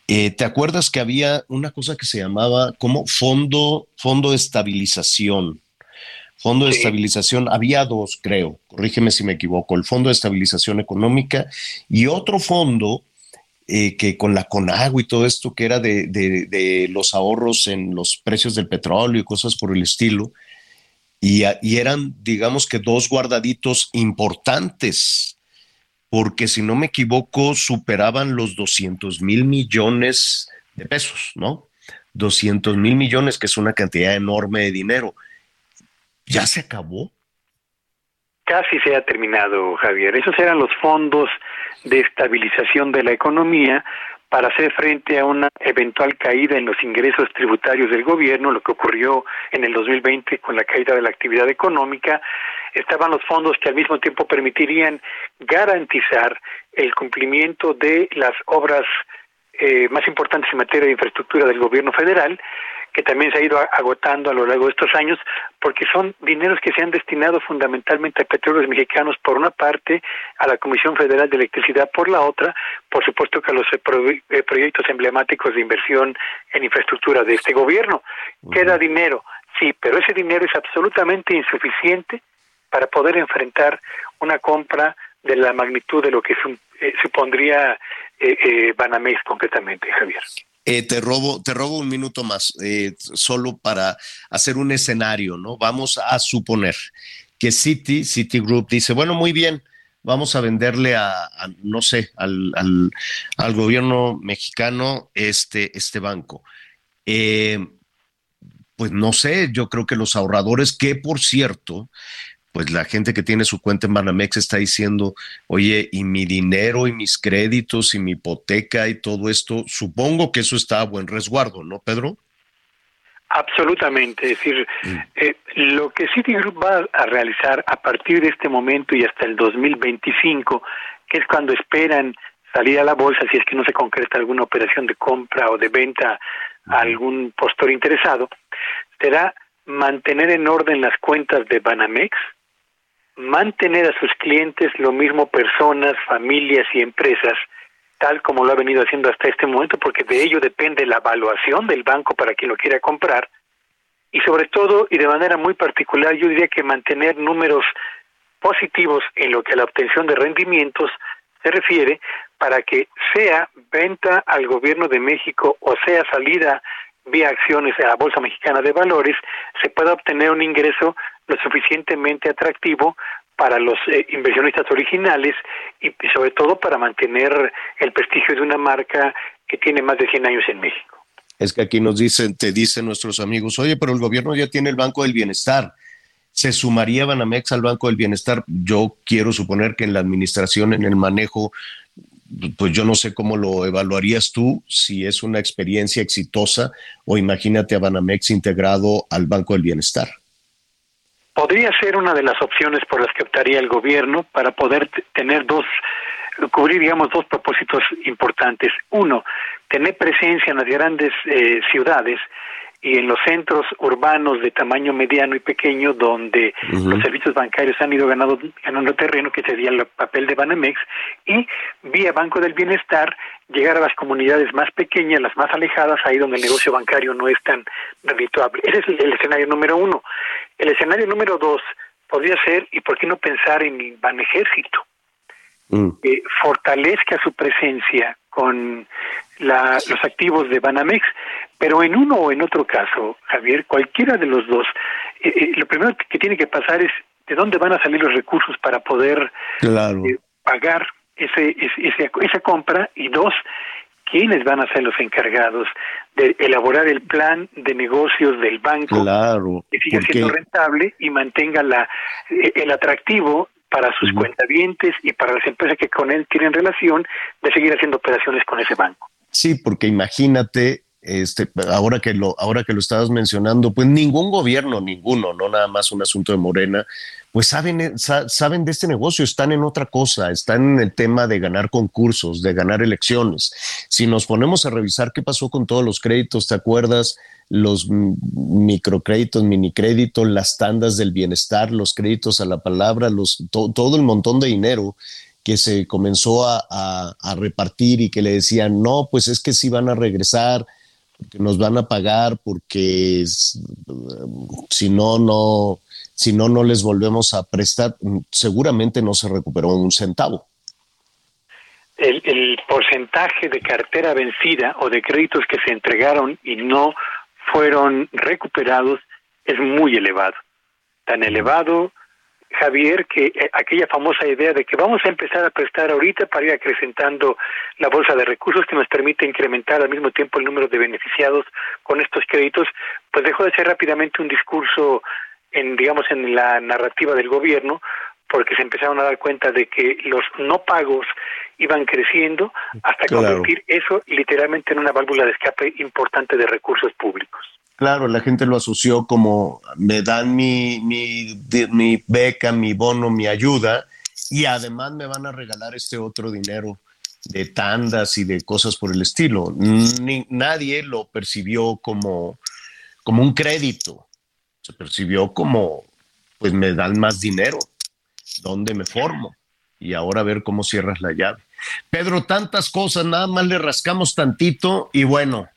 Eh, ¿Te acuerdas que había una cosa que se llamaba como fondo, fondo de estabilización? Fondo de estabilización, había dos, creo, corrígeme si me equivoco, el Fondo de Estabilización Económica y otro fondo eh, que con la Conagua y todo esto que era de, de, de, los ahorros en los precios del petróleo y cosas por el estilo, y, eran, digamos que, dos guardaditos importantes, porque si no me equivoco, superaban los 200 mil millones de pesos, ¿no? 200 mil millones, que es una cantidad enorme de dinero. ¿Ya se acabó? Casi se ha terminado, Javier. Esos eran los fondos de estabilización de la economía para hacer frente a una eventual caída en los ingresos tributarios del gobierno, lo que ocurrió en el 2020 con la caída de la actividad económica, estaban los fondos que al mismo tiempo permitirían garantizar el cumplimiento de las obras eh, más importantes en materia de infraestructura del gobierno federal que también se ha ido agotando a lo largo de estos años, porque son dineros que se han destinado fundamentalmente a petróleos mexicanos por una parte, a la Comisión Federal de Electricidad por la otra, por supuesto que a los eh, eh, proyectos emblemáticos de inversión en infraestructura de este gobierno. Queda dinero, sí, pero ese dinero es absolutamente insuficiente para poder enfrentar una compra de la magnitud de lo que eh, supondría eh, Banamex concretamente, Javier. Eh, te robo, te robo un minuto más, eh, solo para hacer un escenario, ¿no? Vamos a suponer que City, Group dice, bueno, muy bien, vamos a venderle a, no sé, al, al, gobierno mexicano este, este banco. Eh, pues no sé, yo creo que los ahorradores, que por cierto, pues la gente que tiene su cuenta en Banamex está diciendo, oye, y mi dinero y mis créditos y mi hipoteca y todo esto, supongo que eso está a buen resguardo, ¿no, Pedro? Absolutamente, es decir, mm. eh, lo que Citigroup va a realizar a partir de este momento y hasta el 2025, que es cuando esperan salir a la bolsa si es que no se concreta alguna operación de compra o de venta a algún postor interesado, será mantener en orden las cuentas de Banamex, mantener a sus clientes, lo mismo personas, familias y empresas, tal como lo ha venido haciendo hasta este momento, porque de ello depende la evaluación del banco para quien lo quiera comprar, y sobre todo, y de manera muy particular, yo diría que mantener números positivos en lo que a la obtención de rendimientos se refiere, para que sea venta al gobierno de México o sea salida vía acciones a la Bolsa Mexicana de Valores, se pueda obtener un ingreso lo suficientemente atractivo para los eh, inversionistas originales y, sobre todo para mantener el prestigio de una marca que tiene más de 100 años en México. Es que aquí nos dicen, te dicen nuestros amigos, oye, pero el gobierno ya tiene el Banco del Bienestar. ¿Se sumaría Banamex al Banco del Bienestar? Yo quiero suponer que en la administración, en el manejo, pues yo no sé cómo lo evaluarías tú, si es una experiencia exitosa o imagínate a Banamex integrado al Banco del Bienestar. Podría ser una de las opciones por las que optaría el gobierno para poder tener dos, cubrir, digamos, dos propósitos importantes. Uno, tener presencia en las grandes eh, ciudades y en los centros urbanos de tamaño mediano y pequeño donde los servicios bancarios han ido ganando, ganando terreno, que sería el papel de Banamex, y vía Banco del Bienestar llegar a las comunidades más pequeñas, las más alejadas, ahí donde el negocio bancario no es tan redituable. Ese es el, escenario número uno. El escenario número dos podría ser, y por qué no pensar en el Banejército, mm. que fortalezca su presencia con los activos de Banamex, pero en uno o en otro caso, Javier, cualquiera de los dos, eh, eh, lo primero que tiene que pasar es de dónde van a salir los recursos para poder eh, pagar ese, ese, esa compra y dos, quiénes van a ser los encargados de elaborar el plan de negocios del banco que siga siendo rentable y mantenga la, el atractivo para sus cuentavientes y para las empresas que con él tienen relación de seguir haciendo operaciones con ese banco. Sí, porque imagínate, este, ahora que lo, ahora que lo estabas mencionando, pues ningún gobierno, ninguno, no nada más un asunto de Morena, pues saben, eh, saben de este negocio, están en otra cosa, están en el tema de ganar concursos, de ganar elecciones. Si nos ponemos a revisar qué pasó con todos los créditos, ¿te acuerdas? Los microcréditos, minicréditos, las tandas del bienestar, los créditos a la palabra, todo el montón de dinero que se comenzó a, repartir y que le decían, no, pues es que sí van a regresar, porque nos van a pagar, porque si no, no, si no, no les volvemos a prestar, seguramente no se recuperó un centavo. El, el, porcentaje de cartera vencida o de créditos que se entregaron y no fueron recuperados es muy elevado. Tan elevado Javier, que eh, aquella famosa idea de que vamos a empezar a prestar ahorita para ir acrecentando la bolsa de recursos que nos permite incrementar al mismo tiempo el número de beneficiados con estos créditos, pues dejó de ser rápidamente un discurso en, digamos, en la narrativa del gobierno, porque se empezaron a dar cuenta de que los no pagos iban creciendo hasta convertir eso literalmente en una válvula de escape importante de recursos públicos. Claro, la gente lo asoció como me dan mi, mi, beca, mi bono, mi ayuda y además me van a regalar este otro dinero de tandas y de cosas por el estilo. nadie lo percibió como, como un crédito, se percibió como, pues me dan más dinero, ¿dónde me formo? Y ahora a ver cómo cierras la llave. Pedro, tantas cosas, nada más le rascamos tantito y bueno,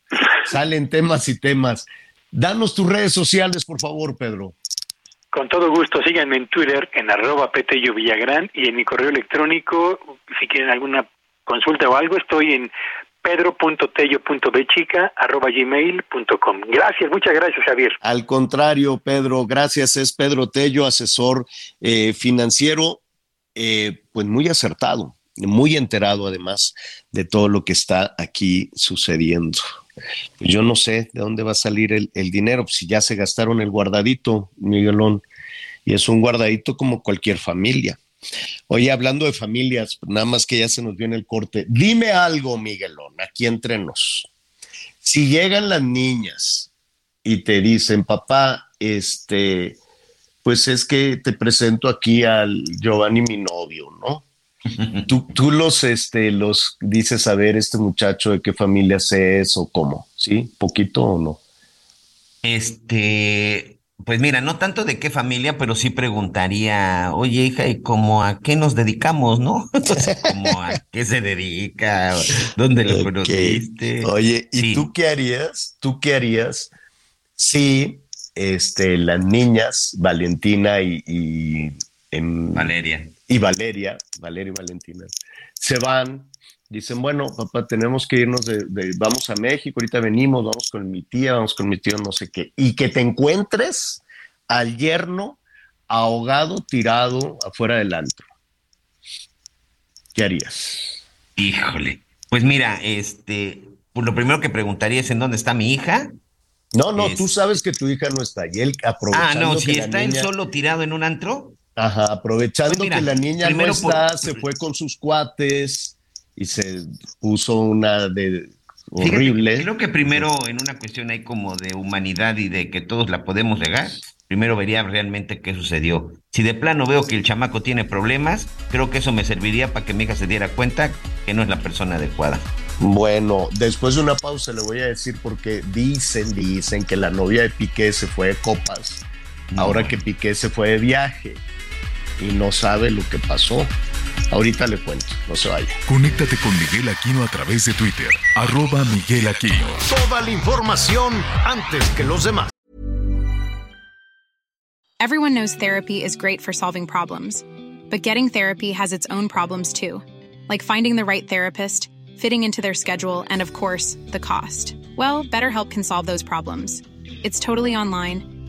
salen temas y temas. Danos tus redes sociales, por favor, Pedro. Con todo gusto, síganme en Twitter en arroba Petello Villagrán y en mi correo electrónico, si quieren alguna consulta o algo, estoy en pedro.tello.bechica arroba gmail.com. Gracias, muchas gracias, Javier. Al contrario, Pedro, gracias. Es Pedro Tello, asesor eh, financiero, eh, pues muy acertado, muy enterado además de todo lo que está aquí sucediendo. Yo no sé de dónde va a salir el, dinero, si ya se gastaron el guardadito, Miguelón, y es un guardadito como cualquier familia. Oye, hablando de familias, nada más que ya se nos viene el corte, dime algo, Miguelón, aquí entre nos. Si llegan las niñas y te dicen, papá, este, pues es que te presento aquí al Giovanni, mi novio, ¿no? ¿Tú, tú los, este, los dices a ver este muchacho de qué familia es o cómo, ¿sí? ¿Poquito o no? Este, pues mira, no tanto de qué familia, pero sí preguntaría, oye hija, ¿y cómo a qué nos dedicamos, no? ¿Cómo a qué se dedica? ¿Dónde lo conociste? Oye, ¿y tú qué harías? ¿Tú qué harías si este, las niñas, Valentina y, y Valeria y Valeria, Valeria y Valentina, se van, dicen, bueno, papá, tenemos que irnos de, vamos a México, ahorita venimos, vamos con mi tía, vamos con mi tío, no sé qué, y que te encuentres al yerno ahogado, tirado afuera del antro. ¿Qué harías? Híjole, pues mira, este, pues lo primero que preguntaría es en dónde está mi hija. No, no, tú sabes que tu hija no está y él aprovechando Ah, no, si está él solo tirado en un antro, Ajá, aprovechando pues que la niña no está, se fue con sus cuates y se puso una de horrible. creo que primero en una cuestión hay como de humanidad y de que todos la podemos regar. Primero vería realmente qué sucedió. Si de plano veo que el chamaco tiene problemas, creo que eso me serviría para que mi hija se diera cuenta que no es la persona adecuada. Bueno, después de una pausa le voy a decir porque dicen, dicen que la novia de Piqué se fue de copas. Ahora que Piqué se fue de viaje y no sabe lo que pasó. Ahorita le cuento, no se vaya. Conéctate con Miguel Aquino a través de Twitter, arroba Miguel Aquino. Toda la información antes que los demás. Everyone knows therapy is great for solving problems, but getting therapy has its own problems too, like finding the right therapist, fitting into their schedule, and of course, the cost. Well, BetterHelp can solve those problems. It's totally online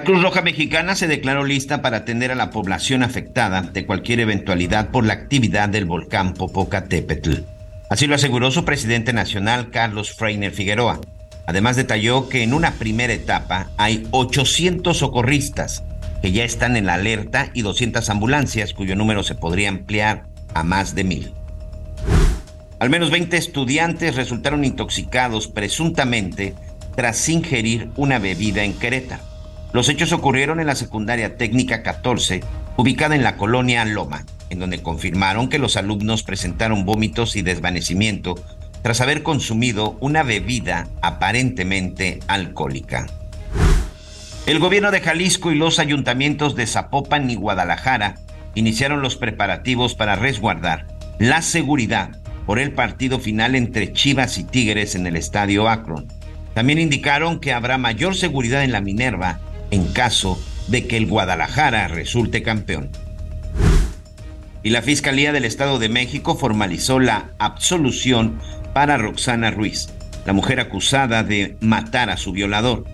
La Cruz Roja Mexicana se declaró lista para atender a la población afectada de cualquier eventualidad por la actividad del volcán Popocatépetl. Así lo aseguró su presidente nacional, Carlos Freiner Figueroa. Además detalló que en una primera etapa hay 800 socorristas que ya están en la alerta y 200 ambulancias cuyo número se podría ampliar a más de mil. Al menos 20 estudiantes resultaron intoxicados presuntamente tras ingerir una bebida en Querétaro. Los hechos ocurrieron en la secundaria técnica 14, ubicada en la colonia Loma, en donde confirmaron que los alumnos presentaron vómitos y desvanecimiento tras haber consumido una bebida aparentemente alcohólica. El gobierno de Jalisco y los ayuntamientos de Zapopan y Guadalajara iniciaron los preparativos para resguardar la seguridad por el partido final entre Chivas y Tigres en el estadio Akron. También indicaron que habrá mayor seguridad en la Minerva en caso de que el Guadalajara resulte campeón. Y la Fiscalía del Estado de México formalizó la absolución para Roxana Ruiz, la mujer acusada de matar a su violador.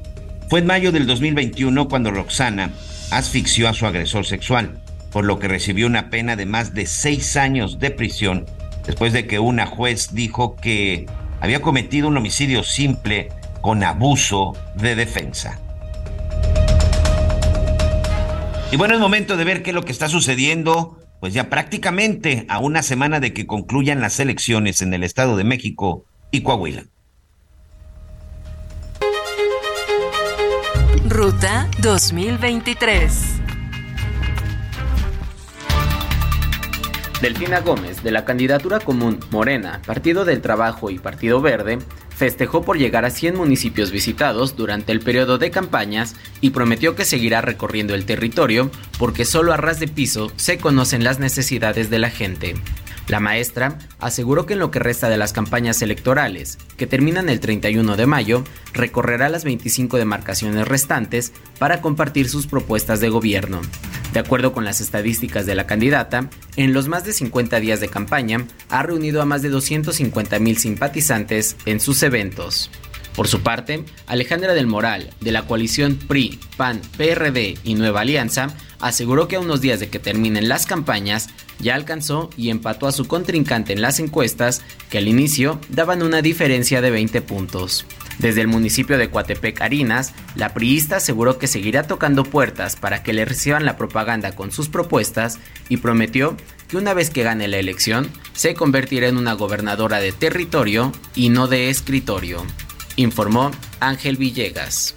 Fue en mayo del 2021 cuando Roxana asfixió a su agresor sexual, por lo que recibió una pena de más de seis años de prisión después de que una juez dijo que había cometido un homicidio simple con abuso de defensa. Y bueno, es momento de ver qué es lo que está sucediendo, pues ya prácticamente a una semana de que concluyan las elecciones en el Estado de México y Coahuila. Ruta 2023. Delfina Gómez, de la candidatura común Morena, Partido del Trabajo y Partido Verde, festejó por llegar a 100 municipios visitados durante el periodo de campañas y prometió que seguirá recorriendo el territorio porque solo a ras de piso se conocen las necesidades de la gente. La maestra aseguró que en lo que resta de las campañas electorales, que terminan el 31 de mayo, recorrerá las 25 demarcaciones restantes para compartir sus propuestas de gobierno. De acuerdo con las estadísticas de la candidata, en los más de 50 días de campaña ha reunido a más de 250 mil simpatizantes en sus eventos. Por su parte, Alejandra del Moral, de la coalición PRI, PAN, PRD y Nueva Alianza, aseguró que a unos días de que terminen las campañas, ya alcanzó y empató a su contrincante en las encuestas que al inicio daban una diferencia de 20 puntos. Desde el municipio de Coatepec la priista aseguró que seguirá tocando puertas para que le reciban la propaganda con sus propuestas y prometió que una vez que gane la elección, se convertirá en una gobernadora de territorio y no de escritorio, informó Ángel Villegas.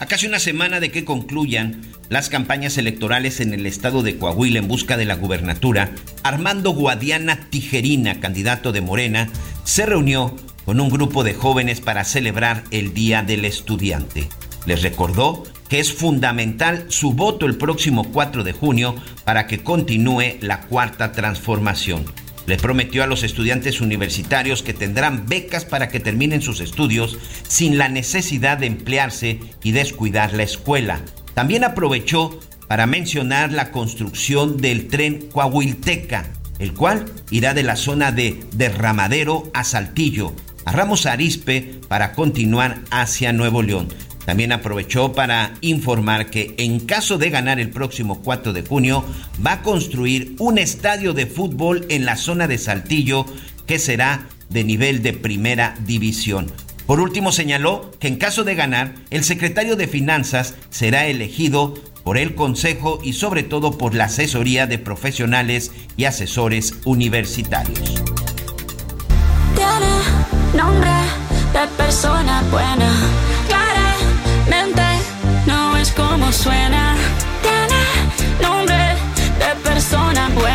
A casi una semana de que concluyan las campañas electorales en el estado de Coahuila en busca de la gubernatura, Armando Guadiana Tijerina, candidato de Morena, se reunió con un grupo de jóvenes para celebrar el Día del Estudiante. Les recordó que es fundamental su voto el próximo 4 de junio para que continúe la cuarta transformación. Le prometió a los estudiantes universitarios que tendrán becas para que terminen sus estudios sin la necesidad de emplearse y descuidar la escuela. También aprovechó para mencionar la construcción del tren Coahuilteca, el cual irá de la zona de Derramadero a Saltillo, a Ramos Arispe para continuar hacia Nuevo León. También aprovechó para informar que en caso de ganar el próximo 4 de junio, va a construir un estadio de fútbol en la zona de Saltillo que será de nivel de primera división. Por último, señaló que en caso de ganar, el secretario de Finanzas será elegido por el Consejo y sobre todo por la asesoría de profesionales y asesores universitarios. Tiene nombre de persona buena, suena. Tiene nombre de persona buena,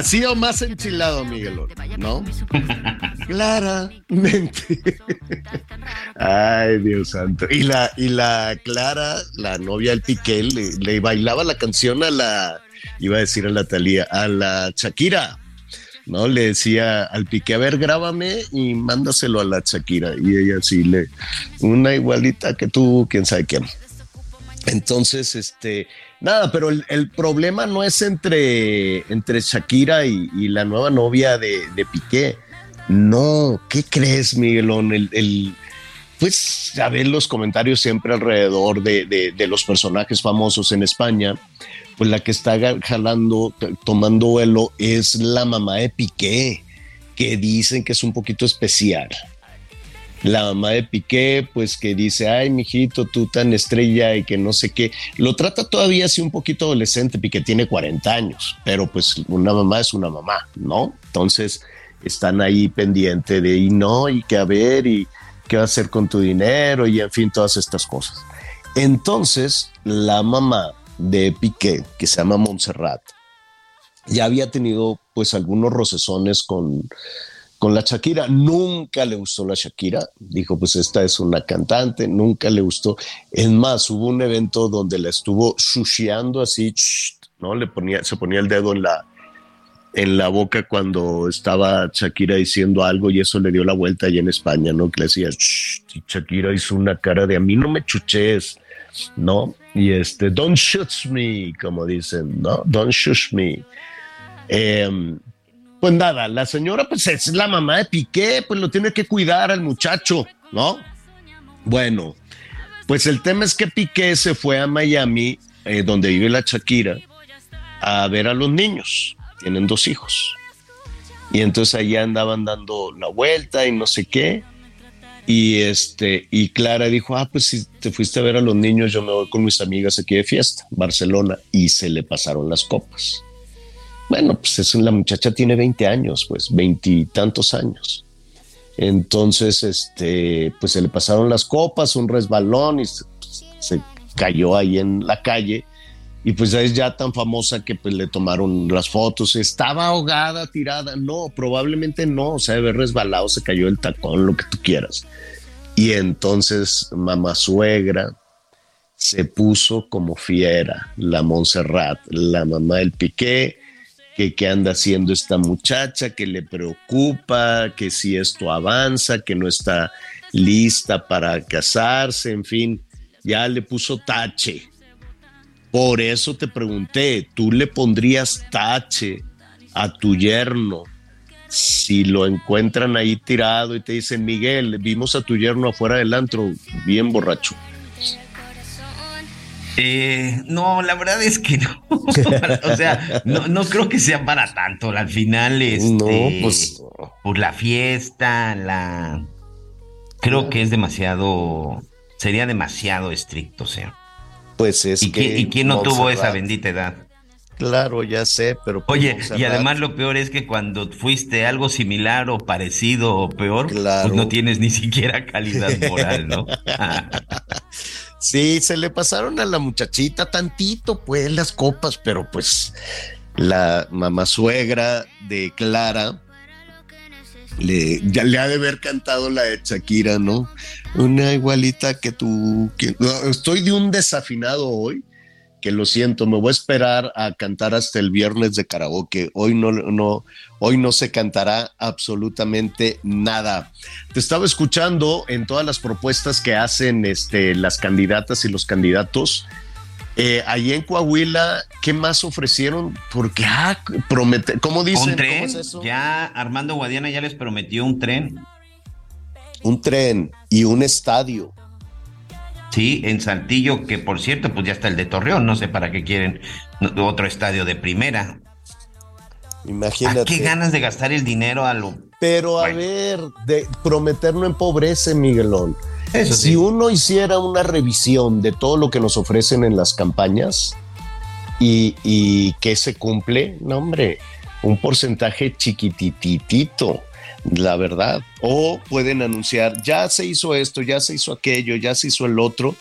Así o más enchilado, Miguelón, ¿no? Claramente. Ay, Dios santo. Y la, y la Clara, la novia del Piqué, le, le bailaba la canción a la, iba a decir a la Talía, a la Shakira. ¿no? Le decía al Piqué, a ver, grábame y mándaselo a la Shakira. Y ella sí le, una igualita que tú, quién sabe quién. Entonces, este, nada, pero el, el problema no es entre, entre Shakira y, la nueva novia de, de Piqué. No, ¿qué crees, Miguelón? El, el- pues, a ver los comentarios siempre alrededor de, de- de los personajes famosos en España. Pues la que está jalando, tomando vuelo es la mamá de Piqué, que dicen que es un poquito especial. La mamá de Piqué, pues que dice, ay, mijito, tú tan estrella y que no sé qué. Lo trata todavía así un poquito adolescente, Piqué tiene 40 años, pero pues una mamá es una mamá, ¿no? Entonces están ahí pendiente de, y no, y que a ver, y qué va a hacer con tu dinero, y en fin, todas estas cosas. Entonces, la mamá de Piqué, que se llama Montserrat, ya había tenido pues algunos rocesones con, con la Shakira. Nunca le gustó la Shakira. Dijo, pues esta es una cantante, nunca le gustó. Es más, hubo un evento donde la estuvo sushiando así, ¿no? Le ponía, se ponía el dedo en la, en la boca cuando estaba Shakira diciendo algo y eso le dio la vuelta allá en España, ¿no? Que le decía, y Shakira hizo una cara de a mí no me chuches, ¿no? Y este, don't shoot me, como dicen, ¿no? Don't shoot me. Em, pues nada, la señora pues es la mamá de Piqué, pues lo tiene que cuidar al muchacho, ¿no? Bueno, pues el tema es que Piqué se fue a Miami, eh, donde vive la Shakira, a ver a los niños. Tienen dos hijos. Y entonces allá andaban dando la vuelta y no sé qué. Y este, y Clara dijo: Ah, pues si te fuiste a ver a los niños, yo me voy con mis amigas aquí de fiesta, Barcelona. Y se le pasaron las copas. Bueno, pues es, la muchacha tiene 20 años, pues veintitantos años. Entonces, este, pues se le pasaron las copas, un resbalón y se, se cayó ahí en la calle. Y pues es ya tan famosa que pues le tomaron las fotos. Estaba ahogada, tirada. No, probablemente no. O sea, de haber resbalado, se cayó el tacón, lo que tú quieras. Y entonces mamá suegra se puso como fiera, la Montserrat, la mamá del Piqué, que qué anda haciendo esta muchacha, que le preocupa, que si esto avanza, que no está lista para casarse, en fin, ya le puso tache. Por eso te pregunté, ¿tú le pondrías tache a tu yerno si lo encuentran ahí tirado y te dicen, Miguel, vimos a tu yerno afuera del antro, bien borracho? Eh, no, la verdad es que no. o sea, no, no creo que sea para tanto. Al final, este, No, pues- por la fiesta, la. Creo que es demasiado. Sería demasiado estricto, o sea. Pues es ¿Y, que quién, y quién no tuvo esa bendita edad? Claro, ya sé, pero pues Oye, y además lo peor es que cuando fuiste algo similar o parecido o peor, Claro. pues no tienes ni siquiera calidad moral, ¿no? Sí, se le pasaron a la muchachita tantito, pues, las copas, pero pues la mamá suegra de Clara, Le, ya le ha de haber cantado la de Shakira, ¿no? Una igualita que tú. que- estoy de un desafinado hoy, que lo siento, me voy a esperar a cantar hasta el viernes de karaoke. Hoy no, no, hoy no se cantará absolutamente nada. Te estaba escuchando en todas las propuestas que hacen este, las candidatas y los candidatos. Eh, ahí en Coahuila, ¿qué más ofrecieron? Porque, ah, promete, ¿cómo dicen? Un ¿Cómo tren, es eso? ya Armando Guadiana ya les prometió un tren. Un tren y un estadio. Sí, en Saltillo, que por cierto, pues ya está el de Torreón, no sé para qué quieren otro estadio de primera. Imagínate. ¿A qué ganas de gastar el dinero a lo... Pero a ver, de prometer no empobrece, Miguelón. Eso si sí. uno hiciera una revisión de todo lo que nos ofrecen en las campañas y, y que se cumple, no, hombre, un porcentaje chiquititito, la verdad. O pueden anunciar, ya se hizo esto, ya se hizo aquello, ya se hizo el otro,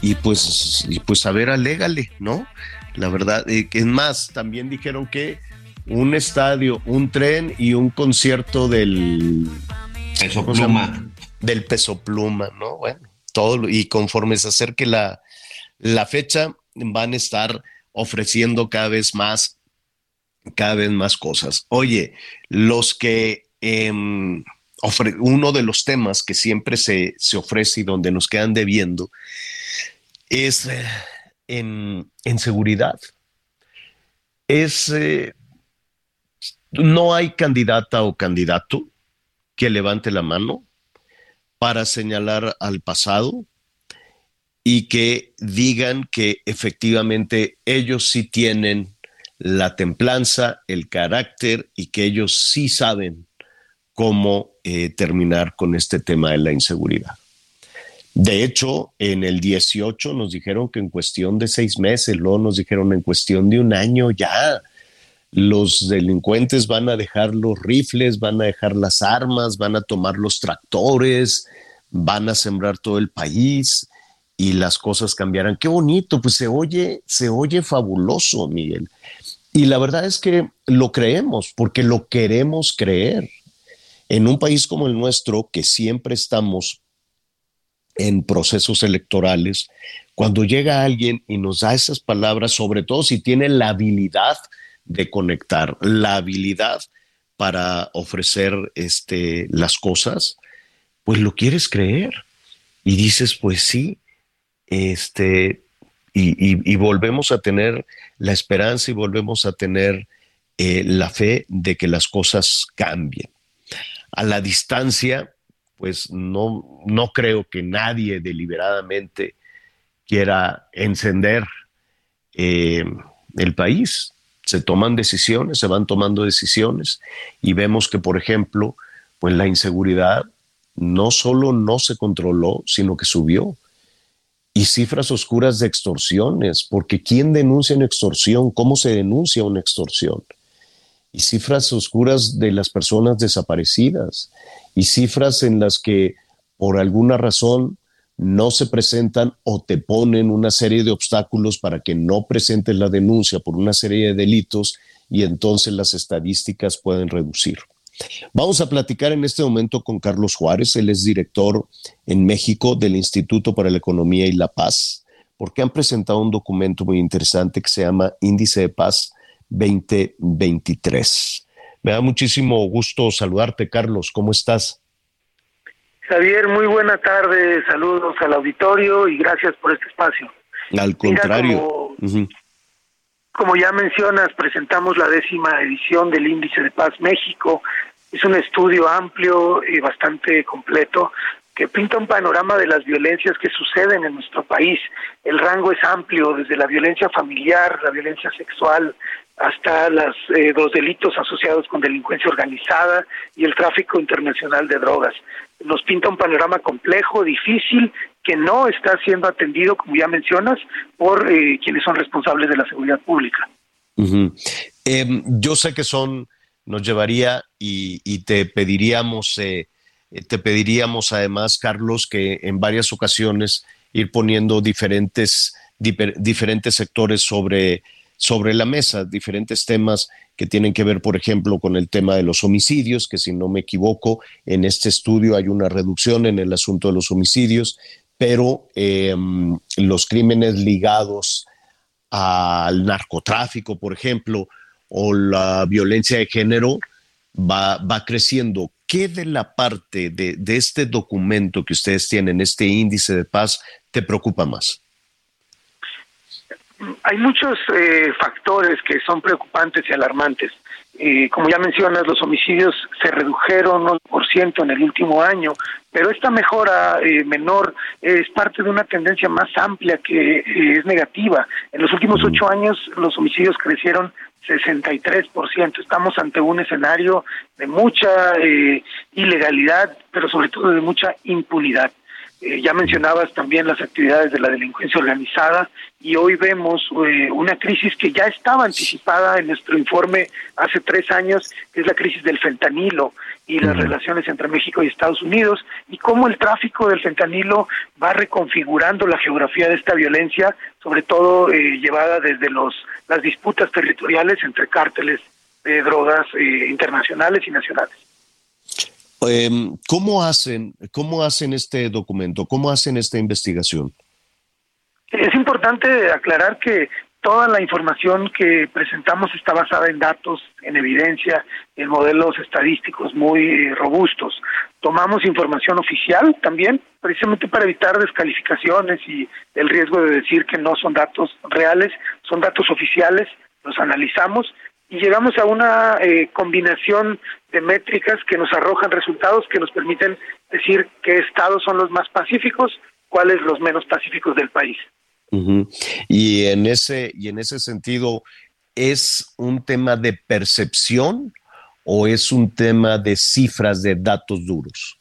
y pues, y pues a ver, alégale, ¿no? La verdad, eh, que es más, también dijeron que un estadio, un tren y un concierto del Peso pluma. Del peso pluma, ¿no? Bueno, todo, y conforme se acerque la, la fecha, van a estar ofreciendo cada vez más, cada vez más cosas. Oye, los que em, uno de los temas que siempre se, se ofrece y donde nos quedan debiendo es eh, en, en seguridad. Es eh, no hay candidata o candidato que levante la mano para señalar al pasado y que digan que efectivamente ellos sí tienen la templanza, el carácter y que ellos sí saben cómo eh, terminar con este tema de la inseguridad. De hecho, en el 18 nos dijeron que en cuestión de seis meses, luego nos dijeron en cuestión de un año ya, los delincuentes van a dejar los rifles, van a dejar las armas, van a tomar los tractores, van a sembrar todo el país y las cosas cambiarán. Qué bonito, pues se oye, se oye fabuloso, Miguel. Y la verdad es que lo creemos porque lo queremos creer. En un país como el nuestro, que siempre estamos en procesos electorales, cuando llega alguien y nos da esas palabras, sobre todo si tiene la habilidad de conectar, la habilidad para ofrecer este, las cosas, pues lo quieres creer. Y dices, pues sí, este, y, volvemos a tener la esperanza y volvemos a tener eh, la fe de que las cosas cambien. A la distancia, pues no, no creo que nadie deliberadamente quiera encender eh, el país. Se toman decisiones, se van tomando decisiones y vemos que, por ejemplo, pues la inseguridad no solo no se controló, sino que subió. Y cifras oscuras de extorsiones, porque ¿quién denuncia una extorsión? ¿Cómo se denuncia una extorsión? Y cifras oscuras de las personas desaparecidas, y cifras en las que por alguna razón no se presentan o te ponen una serie de obstáculos para que no presentes la denuncia por una serie de delitos y entonces las estadísticas pueden reducir. Vamos a platicar en este momento con Carlos Juárez, él es director en México del Instituto para la Economía y la Paz, porque han presentado un documento muy interesante que se llama Índice de Paz 2023. Me da muchísimo gusto saludarte, Carlos, ¿cómo estás? Javier, muy buena tarde, saludos al auditorio y gracias por este espacio. Al contrario. como- ya mencionas, presentamos la décima edición del Índice de Paz México. Es un estudio amplio y bastante completo que pinta un panorama de las violencias que suceden en nuestro país. El rango es amplio, desde la violencia familiar, la violencia sexual, hasta las, eh, los delitos asociados con delincuencia organizada y el tráfico internacional de drogas. Nos pinta un panorama complejo, difícil, que no está siendo atendido, como ya mencionas, por eh, quienes son responsables de la seguridad pública. Em, yo sé que son, nos llevaría y, y te pediríamos, eh, te pediríamos además, Carlos, que en varias ocasiones ir poniendo diferentes, difer- diferentes sectores sobre sobre la mesa diferentes temas que tienen que ver, por ejemplo, con el tema de los homicidios, que si no me equivoco, en este estudio hay una reducción en el asunto de los homicidios, pero eh, los crímenes ligados al narcotráfico, por ejemplo, o la violencia de género va, va creciendo. ¿Qué de la parte de, este documento que ustedes tienen, este índice de paz, te preocupa más? hay muchos eh, factores que son preocupantes y alarmantes. Eh, como ya mencionas, los homicidios se redujeron un por ciento en el último año, pero esta mejora eh, menor es parte de una tendencia más amplia que es negativa. En los últimos ocho años los homicidios crecieron 63%. Estamos ante un escenario de mucha ilegalidad, pero sobre todo de mucha impunidad. Eh, ya mencionabas también las actividades de la delincuencia organizada y hoy vemos eh, una crisis que ya estaba anticipada en nuestro informe hace tres años, que es la crisis del fentanilo y las relaciones entre México y Estados Unidos y cómo el tráfico del fentanilo va reconfigurando la geografía de esta violencia, sobre todo eh, llevada desde los las disputas territoriales entre cárteles de drogas internacionales y nacionales. Em, ¿Cómo hacen, cómo hacen este documento? ¿Cómo hacen esta investigación? Es importante aclarar que toda la información que presentamos está basada en datos, en evidencia, en modelos estadísticos muy eh, robustos. Tomamos información oficial también, precisamente para evitar descalificaciones y el riesgo de decir que no son datos reales, son datos oficiales, los analizamos y llegamos a una eh, combinación de métricas que nos arrojan resultados que nos permiten decir qué estados son los más pacíficos, cuáles los menos pacíficos del país. Y en ese y en ese sentido es un tema de percepción o es un tema de cifras de datos duros.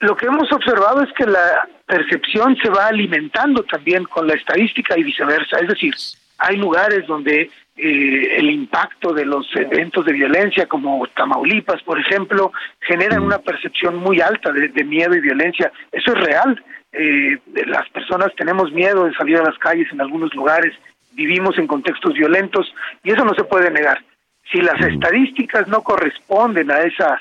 Lo que hemos observado es que la percepción se va alimentando también con la estadística y viceversa, es decir, hay lugares donde eh, el impacto de los eventos de violencia, como Tamaulipas, por ejemplo, generan una percepción muy alta de, miedo y violencia. Eso es real. Eh, las personas tenemos miedo de salir a las calles en algunos lugares, vivimos en contextos violentos y eso no se puede negar. Si las estadísticas no corresponden a esa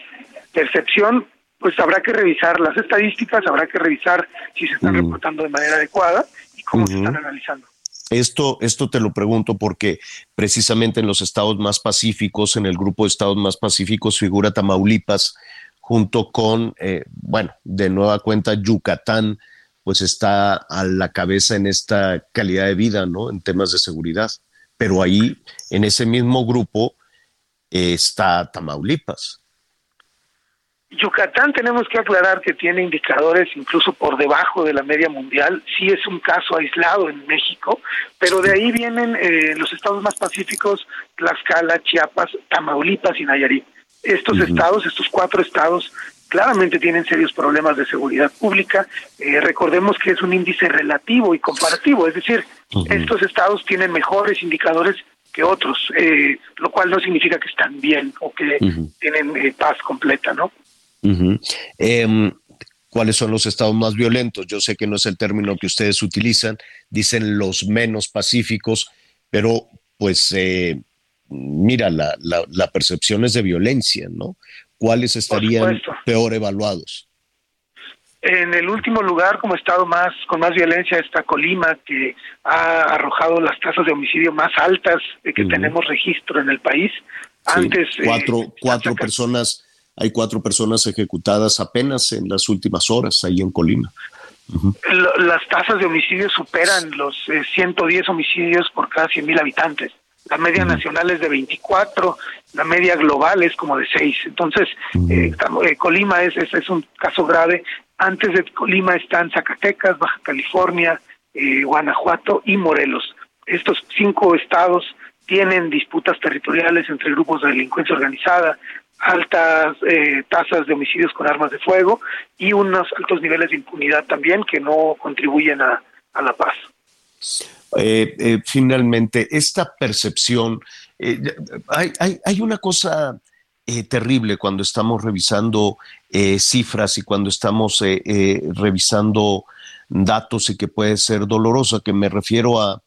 percepción, pues habrá que revisar las estadísticas, habrá que revisar si se están reportando de manera adecuada y cómo se están analizando. Esto, esto te lo pregunto porque precisamente en los estados más pacíficos, en el grupo de estados más pacíficos, figura Tamaulipas, junto con, eh, bueno, de nueva cuenta Yucatán, pues está a la cabeza en esta calidad de vida, ¿no? En temas de seguridad. Pero ahí, en ese mismo grupo, eh, está Tamaulipas. Yucatán tenemos que aclarar que tiene indicadores incluso por debajo de la media mundial, sí es un caso aislado en México, pero de ahí vienen eh, los estados más pacíficos, Tlaxcala, Chiapas, Tamaulipas y Nayarit. Estos estados, estos cuatro estados, claramente tienen serios problemas de seguridad pública. Eh, recordemos que es un índice relativo y comparativo, es decir, estos estados tienen mejores indicadores que otros, eh, lo cual no significa que están bien o que tienen paz completa, ¿no? Em, ¿Cuáles son los estados más violentos? Yo sé que no es el término que ustedes utilizan, dicen los menos pacíficos, pero pues eh, mira, la, la, percepción es de violencia, ¿no? ¿Cuáles estarían peor evaluados? En el último lugar, como estado más con más violencia, está Colima, que ha arrojado las tasas de homicidio más altas de que tenemos registro en el país. Antes cuatro, eh, cuatro personas hay cuatro personas ejecutadas apenas en las últimas horas ahí en Colima. Las tasas de homicidios superan los 110 eh, homicidios por cada 100 mil habitantes. La media nacional es de 24, la media global es como de 6. Entonces, eh, eh, Colima es, es, un caso grave. Antes de Colima están Zacatecas, Baja California, Guanajuato y Morelos. Estos cinco estados tienen disputas territoriales entre grupos de delincuencia organizada, altas eh, tasas de homicidios con armas de fuego y unos altos niveles de impunidad también que no contribuyen a, la paz. Eh, eh, finalmente, esta percepción, hay, hay, hay, una cosa terrible cuando estamos revisando cifras y cuando estamos revisando datos y que puede ser dolorosa, que me refiero a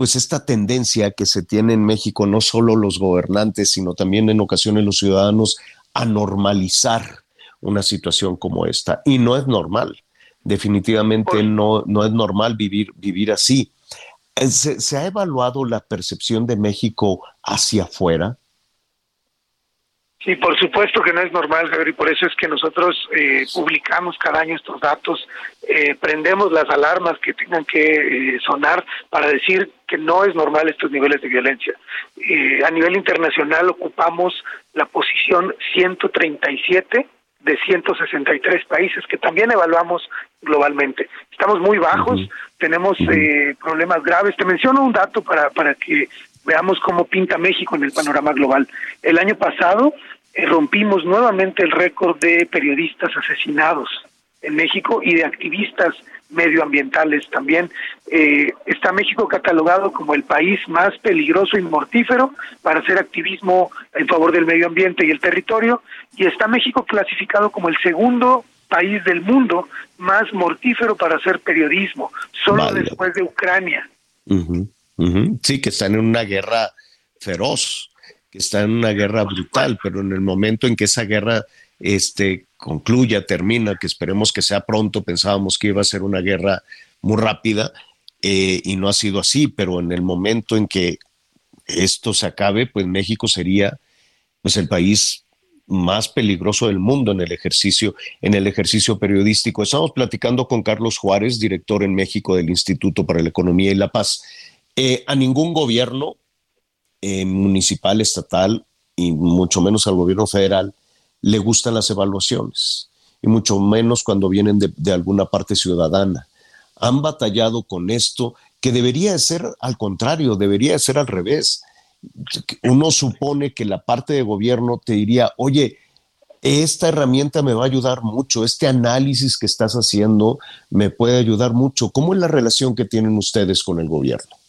pues esta tendencia que se tiene en México, no solo los gobernantes, sino también en ocasiones los ciudadanos, a normalizar una situación como esta. Y no es normal, definitivamente no, no es normal vivir, vivir así. Eh, ¿Se, se ha evaluado la percepción de México hacia afuera? Sí, por supuesto que no es normal, Javier, y por eso es que nosotros eh, publicamos cada año estos datos, eh, prendemos las alarmas que tengan que eh, sonar para decir que no es normal estos niveles de violencia. Eh, a nivel internacional ocupamos la posición 137 de 163 países que también evaluamos globalmente. Estamos muy bajos, tenemos eh, problemas graves. Te menciono un dato para, para que veamos cómo pinta México en el panorama global. El año pasado eh, rompimos nuevamente el récord de periodistas asesinados en México y de activistas medioambientales también. Eh, está México catalogado como el país más peligroso y mortífero para hacer activismo en favor del medio ambiente y el territorio, y está México clasificado como el segundo país del mundo más mortífero para hacer periodismo, solo después de Ucrania. Sí, que están en una guerra feroz, que están en una guerra brutal, pero en el momento en que esa guerra este, concluya, termina, que esperemos que sea pronto, pensábamos que iba a ser una guerra muy rápida eh, y no ha sido así, pero en el momento en que esto se acabe, pues México sería pues el país más peligroso del mundo en el ejercicio en el ejercicio periodístico. Estamos platicando con Carlos Juárez, director en México del Instituto para la Economía y la Paz. Eh, a ningún gobierno eh, municipal, estatal y mucho menos al gobierno federal le gustan las evaluaciones y mucho menos cuando vienen de, de alguna parte ciudadana. Han batallado con esto que debería ser al contrario, debería ser al revés uno supone que la parte de gobierno te diría, oye, esta herramienta me va a ayudar mucho, este análisis que estás haciendo me puede ayudar mucho. ¿Cómo es la relación que tienen ustedes con el gobierno?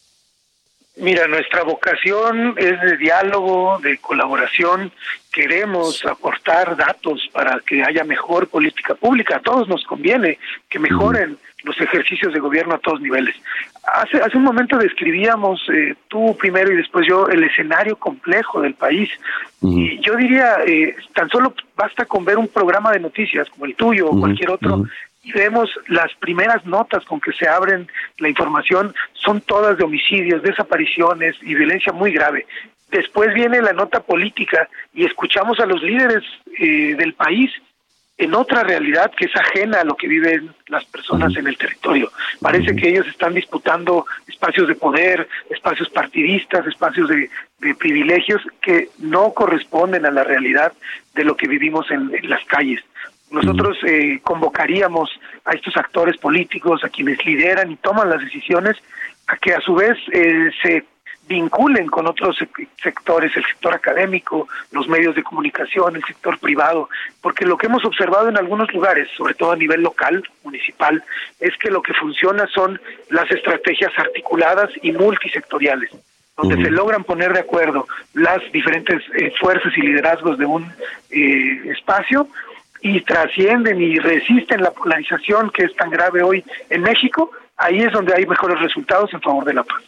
Mira, nuestra vocación es de diálogo, de colaboración. Queremos aportar datos para que haya mejor política pública. A todos nos conviene que mejoren los ejercicios de gobierno a todos niveles. Hace, hace un momento describíamos, eh, tú primero y después yo, el escenario complejo del país. Y yo diría, eh, tan solo basta con ver un programa de noticias como el tuyo o cualquier otro y vemos las primeras notas con que se abren la información, son todas de homicidios, desapariciones y violencia muy grave. Después viene la nota política y escuchamos a los líderes eh, del país en otra realidad que es ajena a lo que viven las personas en el territorio. Parece que ellos están disputando espacios de poder, espacios partidistas, espacios de, de privilegios que no corresponden a la realidad de lo que vivimos en, en las calles. Nosotros eh, convocaríamos a estos actores políticos, a quienes lideran y toman las decisiones, a que a su vez eh, se vinculen con otros sec- sectores, el sector académico, los medios de comunicación, el sector privado, porque lo que hemos observado en algunos lugares, sobre todo a nivel local, municipal, es que lo que funciona son las estrategias articuladas y multisectoriales donde se logran poner de acuerdo las diferentes eh, fuerzas y liderazgos de un eh, espacio y trascienden y resisten la polarización que es tan grave hoy en México, ahí es donde hay mejores resultados en favor de la paz.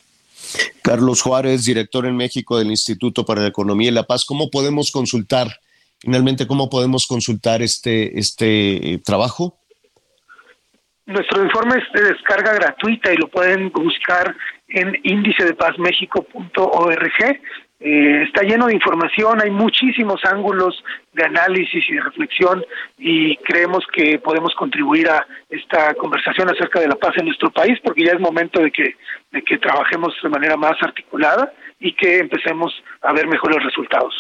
Carlos Juárez, director en México del Instituto para la Economía y la Paz, ¿cómo podemos consultar, finalmente, cómo podemos consultar este, este eh, trabajo? Nuestro informe es de descarga gratuita y lo pueden buscar en índice-de-paz-méxico.org. Eh, está lleno de información, hay muchísimos ángulos de análisis y de reflexión y creemos que podemos contribuir a esta conversación acerca de la paz en nuestro país porque ya es momento de que, de que trabajemos de manera más articulada y que empecemos a ver mejores resultados.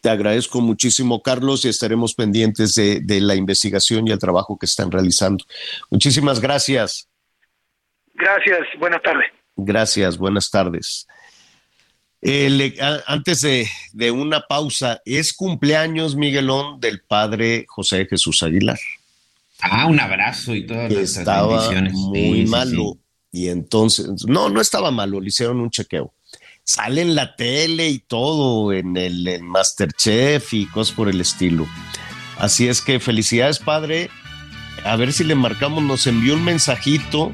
Te agradezco muchísimo, Carlos, y estaremos pendientes de, de la investigación y el trabajo que están realizando. Muchísimas gracias. Gracias, buena tarde. Gracias, buenas tardes. Eh, le- a- antes de, de una pausa, es cumpleaños, Miguelón, del padre José Jesús Aguilar. Ah, un abrazo y todas nuestras estaba bendiciones. muy Sí, sí, malo. Y entonces, no, no estaba malo, le hicieron un chequeo. Sale en la tele y todo, en el en Masterchef y cosas por el estilo. Así es que felicidades, padre. A ver si le marcamos, nos envió un mensajito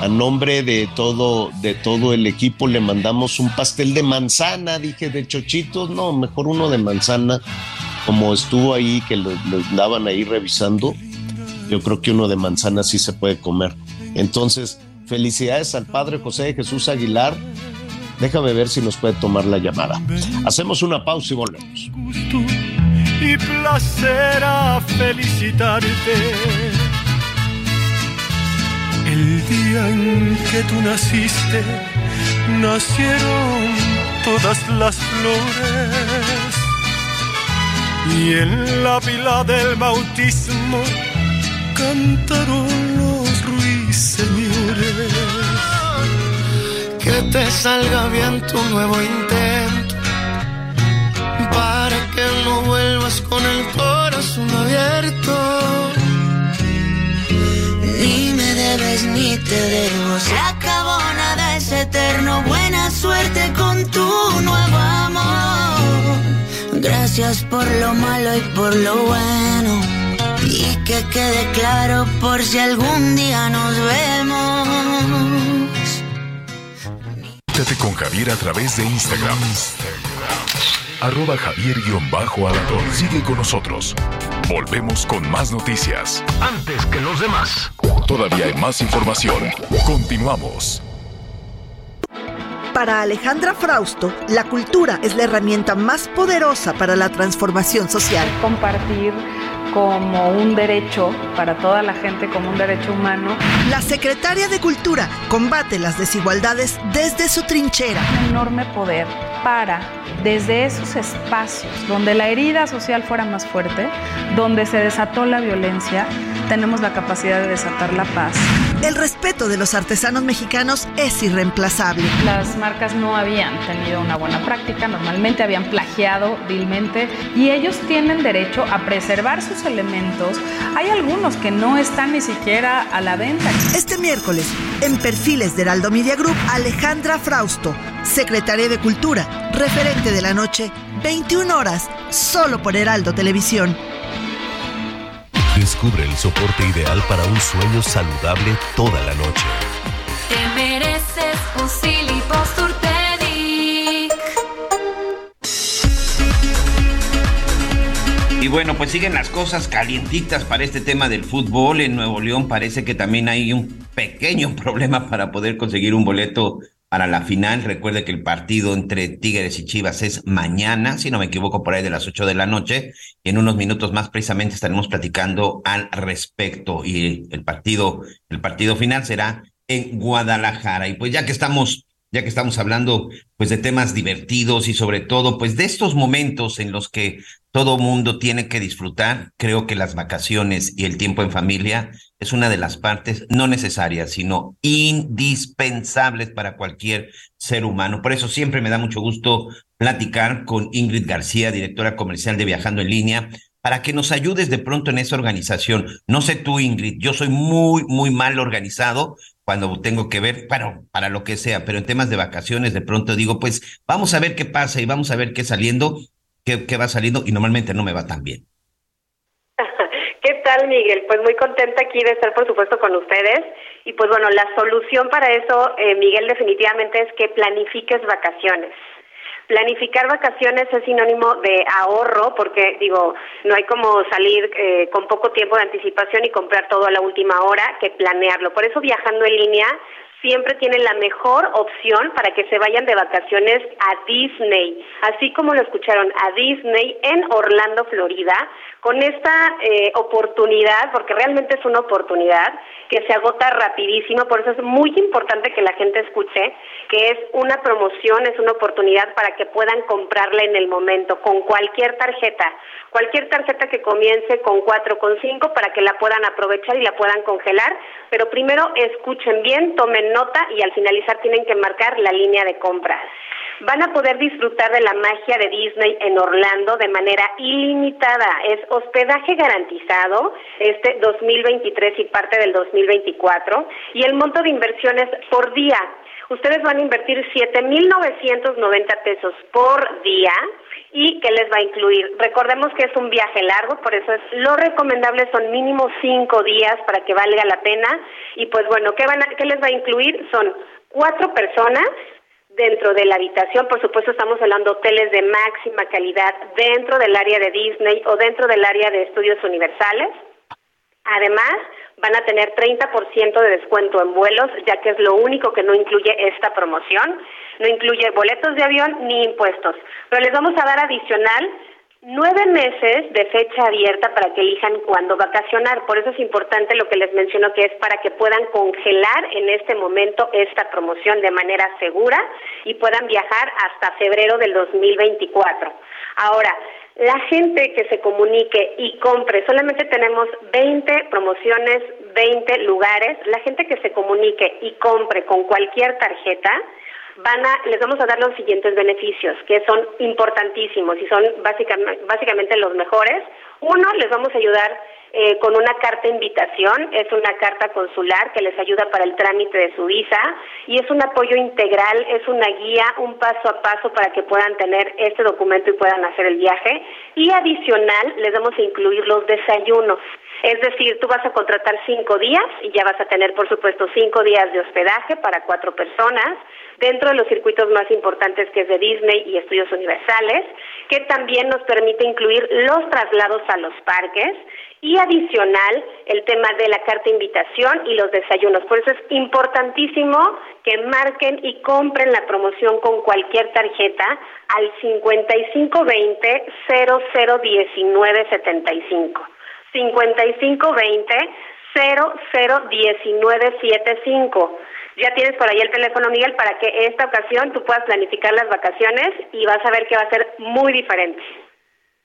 a nombre de todo, de todo el equipo le mandamos un pastel de manzana, dije de chochitos, no, mejor uno de manzana, como estuvo ahí, que lo, lo daban ahí revisando, yo creo que uno de manzana sí se puede comer. Entonces, felicidades al padre José de Jesús Aguilar. Déjame ver si nos puede tomar la llamada. Hacemos una pausa y volvemos. y placer a felicitarte. El día en que tú naciste, nacieron todas las flores. Y en la pila del bautismo cantaron los ruiseñores. Que te salga bien tu nuevo intento para que no vuelvas con el corazón abierto. Ni te debo. Se acabó, nada es eterno. Buena suerte con tu nuevo amor. Gracias por lo malo y por lo bueno. Y que quede claro por si algún día nos vemos. Conéctate con Javier a través de Instagram. Arroba Javier-Alador. Sigue con nosotros. Volvemos con más noticias. Antes que los demás. Todavía hay más información. Continuamos. Para Alejandra Frausto, la cultura es la herramienta más poderosa para la transformación social. Compartir como un derecho para toda la gente, como un derecho humano. La secretaria de Cultura combate las desigualdades desde su trinchera. Un enorme poder para, desde esos espacios donde la herida social fuera más fuerte, donde se desató la violencia, tenemos la capacidad de desatar la paz. El respeto de los artesanos mexicanos es irreemplazable. Las marcas no habían tenido una buena práctica, normalmente habían plagiado vilmente y ellos tienen derecho a preservar sus elementos. Hay algunos que no están ni siquiera a la venta. Este miércoles, en Perfiles de Heraldo Media Group, Alejandra Frausto, secretaria de Cultura, referente de la noche, 21 horas, solo por Heraldo Televisión. Descubre el soporte ideal para un sueño saludable toda la noche. Te mereces un Silly. Y bueno, pues siguen las cosas calientitas para este tema del fútbol. En Nuevo León parece que también hay un pequeño problema para poder conseguir un boleto para la final. Recuerde que el partido entre Tigres y Chivas es mañana, si no me equivoco, por ahí de las 8 de la noche. En unos minutos más precisamente estaremos platicando al respecto. Y el partido, el partido final será en Guadalajara. Y pues ya que estamos ya que estamos hablando pues de temas divertidos y sobre todo pues de estos momentos en los que todo mundo tiene que disfrutar, creo que las vacaciones y el tiempo en familia es una de las partes no necesarias, sino indispensables para cualquier ser humano. Por eso siempre me da mucho gusto platicar con Ingrid García, directora comercial de Viajando en Línea, para que nos ayudes de pronto en esa organización. No sé tú, Ingrid, yo soy muy, muy mal organizado cuando tengo que ver, bueno, para lo que sea, pero en temas de vacaciones de pronto digo, pues vamos a ver qué pasa y vamos a ver qué saliendo, qué, va saliendo y normalmente no me va tan bien. ¿Qué tal, Miguel? Pues muy contenta aquí de estar, por supuesto, con ustedes. Y pues bueno, la solución para eso, eh, Miguel, definitivamente es que planifiques vacaciones. Planificar vacaciones es sinónimo de ahorro, porque digo, no hay como salir eh, con poco tiempo de anticipación y comprar todo a la última hora que planearlo. Por eso viajando en línea siempre tiene la mejor opción para que se vayan de vacaciones a Disney, así como lo escucharon, a Disney en Orlando, Florida, con esta eh, oportunidad, porque realmente es una oportunidad que se agota rapidísimo, por eso es muy importante que la gente escuche que es una promoción, es una oportunidad para que puedan comprarla en el momento, con cualquier tarjeta, cualquier tarjeta que comience con 4, con 5, para que la puedan aprovechar y la puedan congelar, pero primero escuchen bien, tomen nota y al finalizar tienen que marcar la línea de compra. Van a poder disfrutar de la magia de Disney en Orlando de manera ilimitada. Es hospedaje garantizado este 2023 y parte del 2024 y el monto de inversiones por día. Ustedes van a invertir 7.990 pesos por día y qué les va a incluir. Recordemos que es un viaje largo, por eso es lo recomendable son mínimo cinco días para que valga la pena. Y pues bueno, ¿qué, van a- qué les va a incluir? Son cuatro personas dentro de la habitación, por supuesto estamos hablando de hoteles de máxima calidad dentro del área de Disney o dentro del área de estudios universales. Además, van a tener 30% de descuento en vuelos, ya que es lo único que no incluye esta promoción. No incluye boletos de avión ni impuestos. Pero les vamos a dar adicional nueve meses de fecha abierta para que elijan cuándo vacacionar. Por eso es importante lo que les menciono, que es para que puedan congelar en este momento esta promoción de manera segura y puedan viajar hasta febrero del 2024. Ahora, la gente que se comunique y compre, solamente tenemos 20 promociones, 20 lugares. La gente que se comunique y compre con cualquier tarjeta, van a, les vamos a dar los siguientes beneficios, que son importantísimos y son básicamente, básicamente los mejores. Uno, les vamos a ayudar eh, con una carta invitación, es una carta consular que les ayuda para el trámite de su visa y es un apoyo integral, es una guía, un paso a paso para que puedan tener este documento y puedan hacer el viaje. Y adicional, les vamos a incluir los desayunos. Es decir, tú vas a contratar cinco días y ya vas a tener, por supuesto, cinco días de hospedaje para cuatro personas dentro de los circuitos más importantes que es de Disney y Estudios Universales, que también nos permite incluir los traslados a los parques y adicional el tema de la carta invitación y los desayunos. Por eso es importantísimo que marquen y compren la promoción con cualquier tarjeta al 5520 001975. 5520 001975. Ya tienes por ahí el teléfono, Miguel, para que esta ocasión tú puedas planificar las vacaciones y vas a ver que va a ser muy diferente.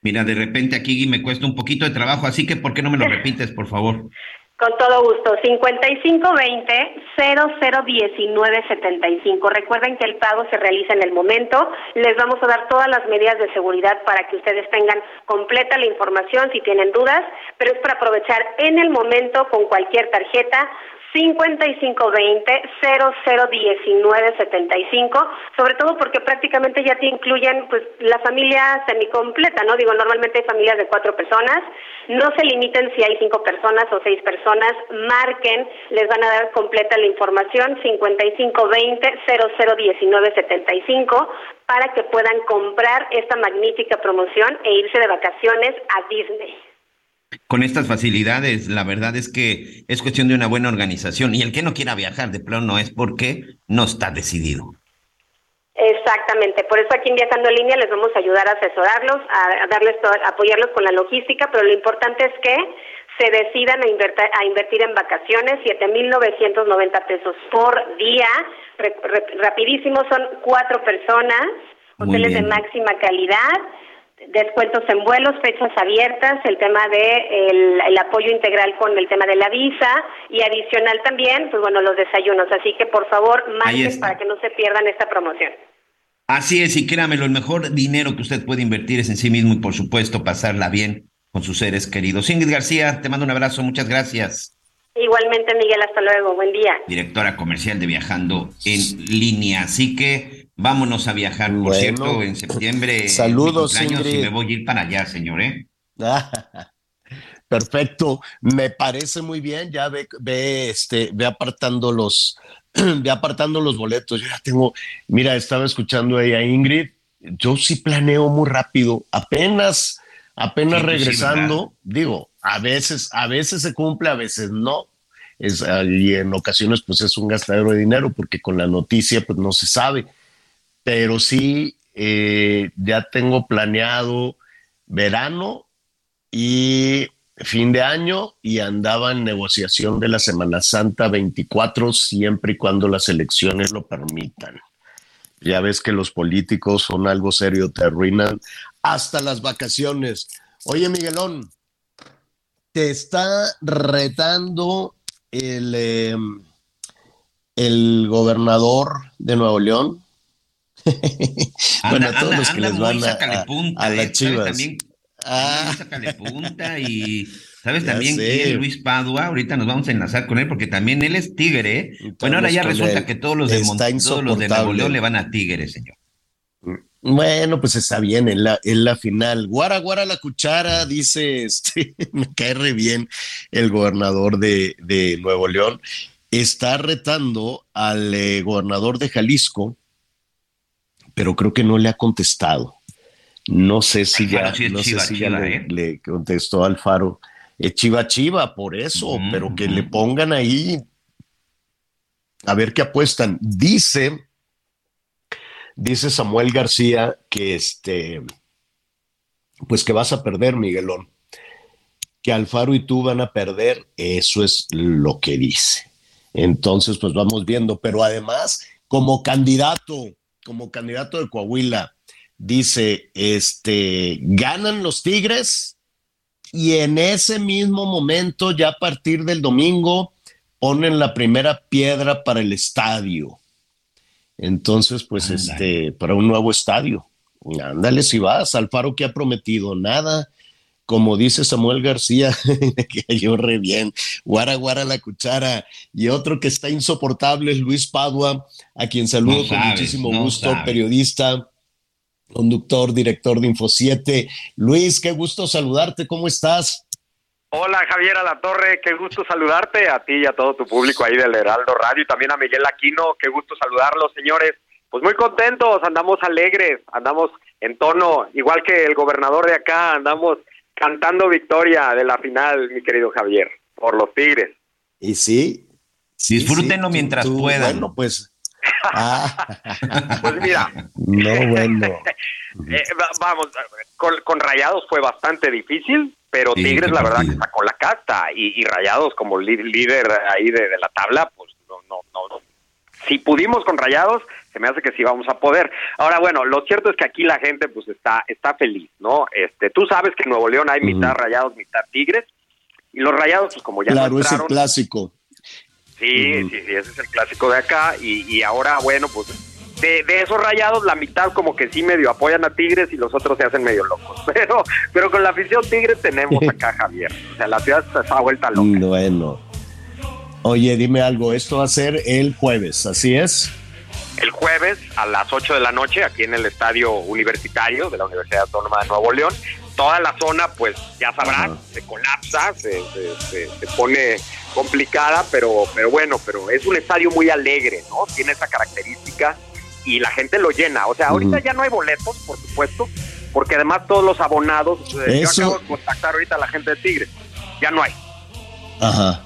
Mira, de repente aquí me cuesta un poquito de trabajo, así que ¿por qué no me lo repites, por favor? Con todo gusto, 5520-001975. Recuerden que el pago se realiza en el momento. Les vamos a dar todas las medidas de seguridad para que ustedes tengan completa la información si tienen dudas, pero es para aprovechar en el momento con cualquier tarjeta. 5520-001975, sobre todo porque prácticamente ya te incluyen pues la familia semicompleta, ¿no? Digo, normalmente hay familias de cuatro personas, no se limiten si hay cinco personas o seis personas, marquen, les van a dar completa la información, 5520-001975, para que puedan comprar esta magnífica promoción e irse de vacaciones a Disney. Con estas facilidades, la verdad es que es cuestión de una buena organización. Y el que no quiera viajar de plano no es porque no está decidido. Exactamente, por eso aquí en Viajando en Línea les vamos a ayudar a asesorarlos, a, darles a apoyarlos con la logística, pero lo importante es que se decidan a, invertir, a invertir en vacaciones, 7.990 pesos por día, Re- re- rapidísimo, son cuatro personas, hoteles de máxima calidad, descuentos en vuelos, fechas abiertas, el tema de el, el apoyo integral con el tema de la visa y adicional también, pues bueno, los desayunos. Así que por favor, marquen para que no se pierdan esta promoción. Así es, y créamelo, el mejor dinero que usted puede invertir es en sí mismo y por supuesto pasarla bien con sus seres queridos. Ingrid García, te mando un abrazo, muchas gracias. Igualmente, Miguel, hasta luego. Buen día. Directora comercial de Viajando en línea. Así que vámonos a viajar, por Bueno. cierto, en septiembre. Saludos, Ingrid. Y me voy a ir para allá, señor, ¿eh? Perfecto, me parece muy bien. Ya ve, ve, este, ve apartando los, ve apartando los boletos. Yo ya tengo, mira, estaba escuchando ahí a Ingrid. Yo sí planeo muy rápido. Apenas, apenas Sí, pues sí, regresando, digo, a veces, a veces se cumple, a veces no. Es, ah, y en ocasiones, pues es un gastadero de dinero porque con la noticia, pues no se sabe. Pero sí, eh, ya tengo planeado verano y fin de año y andaba en negociación de la Semana Santa 24 siempre y cuando las elecciones lo permitan. Ya ves que los políticos son algo serio, te arruinan hasta las vacaciones. Oye, Miguelón, te está retando el, eh, el gobernador de Nuevo León. Anda, a todos anda, los que les van a- a- punta, a las ¿eh? ¿Sabes Chivas. También, muy sácale punta y sabes Ya también sé. quién, Luis Padua, ahorita nos vamos a enlazar con él porque también él es tigre, ¿eh? Bueno, ahora ya resulta él. que todos los de, todos los de Nuevo. León le van a Tigres, señor. Bueno, pues está bien en la, en la final. Guara, guara la cuchara, dice este, me cae re bien el gobernador de, de Nuevo León. Está retando al eh, gobernador de Jalisco, pero creo que no le ha contestado. No sé si ya, sí sé si chiva, ¿eh? le contestó Alfaro. Es chiva chiva, por eso, pero que le pongan ahí a ver qué apuestan. Dice, dice Samuel García que este, pues que vas a perder, Miguelón. Que Alfaro y tú van a perder, eso es lo que dice. Entonces, pues vamos viendo, pero además, como candidato, como candidato de Coahuila, dice, este, ganan los Tigres y en ese mismo momento, ya a partir del domingo, ponen la primera piedra para el estadio. Entonces, pues, este, para un nuevo estadio. Ándale si vas, Alfaro que ha prometido nada. Como dice Samuel García, que cayó re bien, guara guara la cuchara. Y otro que está insoportable es Luis Padua, a quien saludo No con sabes, muchísimo no gusto, sabes. periodista, conductor, director de Info 7. Luis, qué gusto saludarte, ¿cómo estás? Hola Javier Alatorre, qué gusto saludarte a ti y a todo tu público ahí del Heraldo Radio y también a Miguel Aquino, qué gusto saludarlos señores. Pues muy contentos, andamos alegres, andamos en tono, igual que el gobernador de acá, andamos cantando victoria de la final, mi querido Javier, por los Tigres. Y sí. sí, Disfrútenlo mientras tú, puedan. Bueno, pues. Ah, Pues mira, no, bueno. eh, va- vamos, con, con Rayados fue bastante difícil, pero Sí, Tigres la verdad que sacó la casta y, y Rayados como líder ahí de, de la tabla, pues no, no, no. Si pudimos con Rayados, se me hace que sí vamos a poder. Ahora, bueno, lo cierto es que aquí la gente pues está, está feliz, ¿no? Este, tú sabes que en Nuevo León hay mitad Rayados, mitad Tigres, y los Rayados, pues como ya claro, no es el entraron, clásico. Sí, sí, sí, ese es el clásico de acá. Y, y ahora, bueno, pues de, de esos rayados, la mitad como que sí medio apoyan a Tigres y los otros se hacen medio locos. Pero, pero con la afición Tigres tenemos acá a Javier. O sea, la ciudad está, vuelta loca. Bueno. Oye, dime algo, esto va a ser el jueves, ¿así es? El jueves a las 8 de la noche, aquí en el estadio universitario de la Universidad Autónoma de Nuevo León. Toda la zona, pues ya sabrán, se colapsa, se, se- se- se pone complicada, pero, pero bueno, pero es un estadio muy alegre, ¿no? Tiene esa característica y la gente lo llena. O sea, ahorita ya no hay boletos, por supuesto, porque además todos los abonados, eh, Eso- yo acabo de contactar ahorita a la gente de Tigres, ya no hay. Ajá.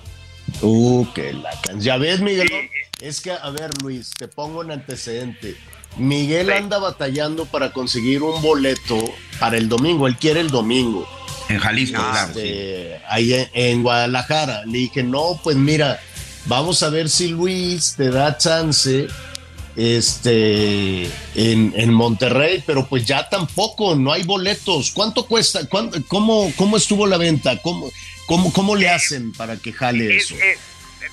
Uh, que la can- Ya ves, Miguel. Es que, a ver, Luis, te pongo un antecedente. Miguel anda batallando para conseguir un boleto para el domingo. Él quiere el domingo. En Jalisco, claro. Este, ahí en, en Guadalajara. Le dije, no, pues mira, vamos a ver si Luis te da chance este, en, en Monterrey, pero pues ya tampoco, no hay boletos. ¿Cuánto cuesta? ¿Cuánto- cómo, ¿Cómo estuvo la venta? ¿Cómo, cómo, cómo le hacen para que jale Es- eso? eh,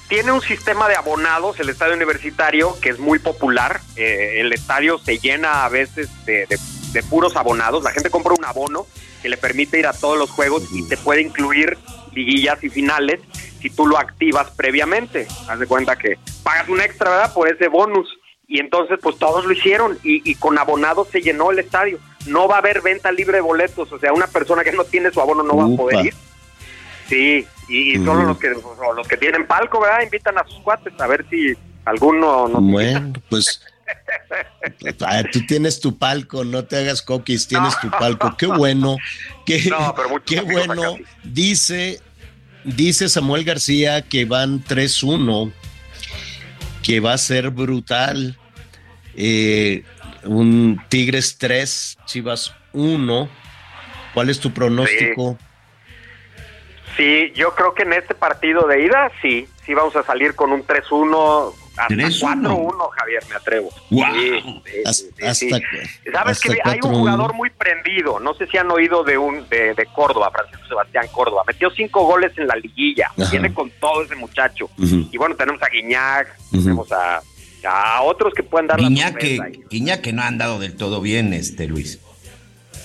tiene un sistema de abonados, el estadio universitario, que es muy popular. Eh, el estadio se llena a veces de, de- de puros abonados. La gente compra un abono que le permite ir a todos los juegos y te puede incluir liguillas y finales si tú lo activas previamente. Haz de cuenta que pagas un extra, ¿verdad? Por ese bonus. Y entonces, pues todos lo hicieron y, y con abonados se llenó el estadio. No va a haber venta libre de boletos. O sea, una persona que no tiene su abono no va a poder ir. Sí, y, solo los que los que tienen palco, ¿verdad? Invitan a sus cuates a ver si alguno nos Bueno, pues tú tienes tu palco, no te hagas coquis, tienes tu palco. Qué bueno, qué, No, qué bueno. acá. Dice, dice Samuel García que van 3-1, que va a ser brutal. Eh, un Tigres 3, Chivas 1. ¿Cuál es tu pronóstico? Sí, yo creo que en este partido de ida, sí, sí vamos a salir con un 3-1, hasta 3-1. 4-1 Javier, me atrevo. Sí, sí, Hasta, sí, sí. hasta- Sabes hasta que hay un 4-1. jugador muy prendido, no sé si han oído de un de, de Córdoba, Francisco Sebastián Córdoba, metió cinco goles en la liguilla, Ajá. viene con todo ese muchacho. Y bueno, tenemos a Guiñac, tenemos a, a otros que pueden dar la Guiñac sorpresa que, ahí. Guiñac que no ha andado del todo bien, este Luis.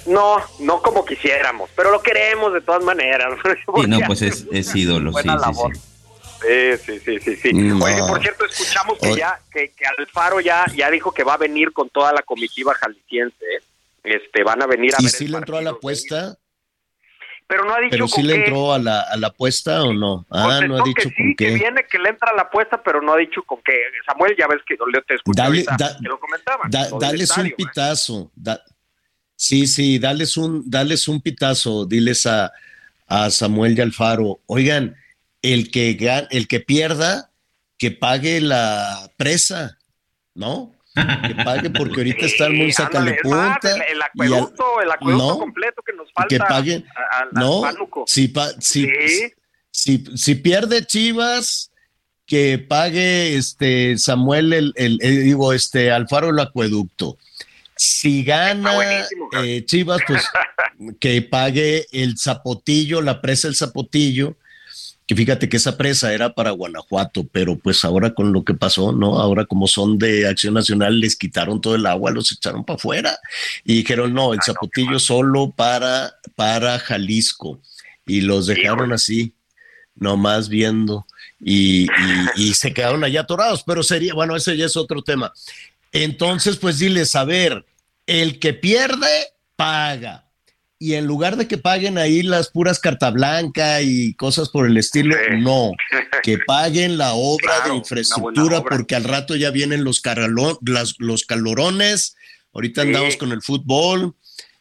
No, no como quisiéramos, pero lo queremos de todas maneras. Sí, no, pues es, es ídolo, sí, Buena sí, labor. sí. Sí, sí, sí, sí, sí. No. Oye, por cierto, escuchamos que Oye. ya, que, que Alfaro ya, ya dijo que va a venir con toda la comitiva jalisciense. ¿eh? Este, van a venir a ¿Y ver sí el le entró a la apuesta? Pero no ha dicho ¿Pero sí con le qué. entró a la, a la apuesta o no? Ah, no ha dicho que con sí, que qué. viene, que le entra a la apuesta, pero no ha dicho con qué. Samuel, ya ves que yo te escuché Dale, ahorita da- que lo comentaban. Da- dales un estadio, ¿eh? pitazo. da- sí, sí, dales un, dales un pitazo. Diles a, a Samuel y Alfaro, oigan, el que, el que pierda, que pague la presa, ¿no? Que pague porque ahorita están muy más, sacapunta. el, el y al- acueducto, el acueducto no, completo que nos falta. que paguen, a- a- al no, si, pa- si, Sí. si, si pierde Chivas, que pague este Samuel el, el- el- digo este Alfaro el acueducto. Si gana eh, Chivas, pues que pague el Zapotillo, la presa El Zapotillo, que fíjate que esa presa era para Guanajuato, pero pues ahora con lo que pasó, ¿no? Ahora como son de Acción Nacional, les quitaron todo el agua, los echaron para afuera y dijeron, no, el Zapotillo solo para, para Jalisco. Y los dejaron así, nomás viendo, y, y- y se quedaron allá atorados, pero sería, bueno, ese ya es otro tema. Entonces, pues diles, a ver, el que pierde, paga. Y en lugar de que paguen ahí las puras carta blanca y cosas por el estilo, no, que paguen la obra Claro, de infraestructura, obra. porque al rato ya vienen los, caralón- las- los calorones, ahorita Sí. andamos con el fútbol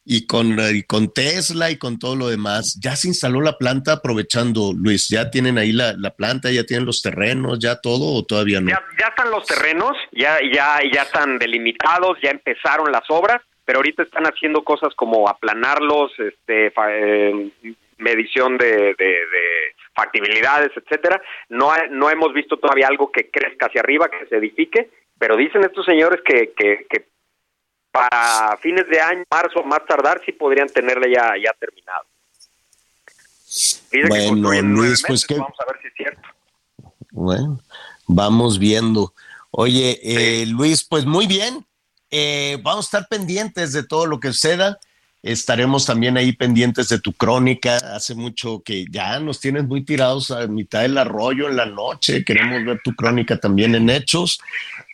y con, y con Tesla y con todo lo demás. Ya se instaló la planta aprovechando, Luis, ya tienen ahí la, la planta, ya tienen los terrenos, ya todo o todavía no. Ya, ya están los terrenos, ya, ya, ya están delimitados, ya empezaron las obras, pero ahorita están haciendo cosas como aplanarlos, este, eh, medición de, de- de factibilidades, etcétera. No, no hemos visto todavía algo que crezca hacia arriba, que se edifique, pero dicen estos señores que, que, que para fines de año, marzo, más tardar, sí podrían tenerle ya, ya terminado. Bueno, Luis, pues que vamos a ver si es cierto. Bueno, vamos viendo. Oye, eh, Luis, pues muy bien. Eh, vamos a estar pendientes de todo lo que suceda. Estaremos también ahí pendientes de tu crónica. Hace mucho que ya nos tienes muy tirados a mitad del arroyo en la noche. Queremos ver tu crónica también en hechos.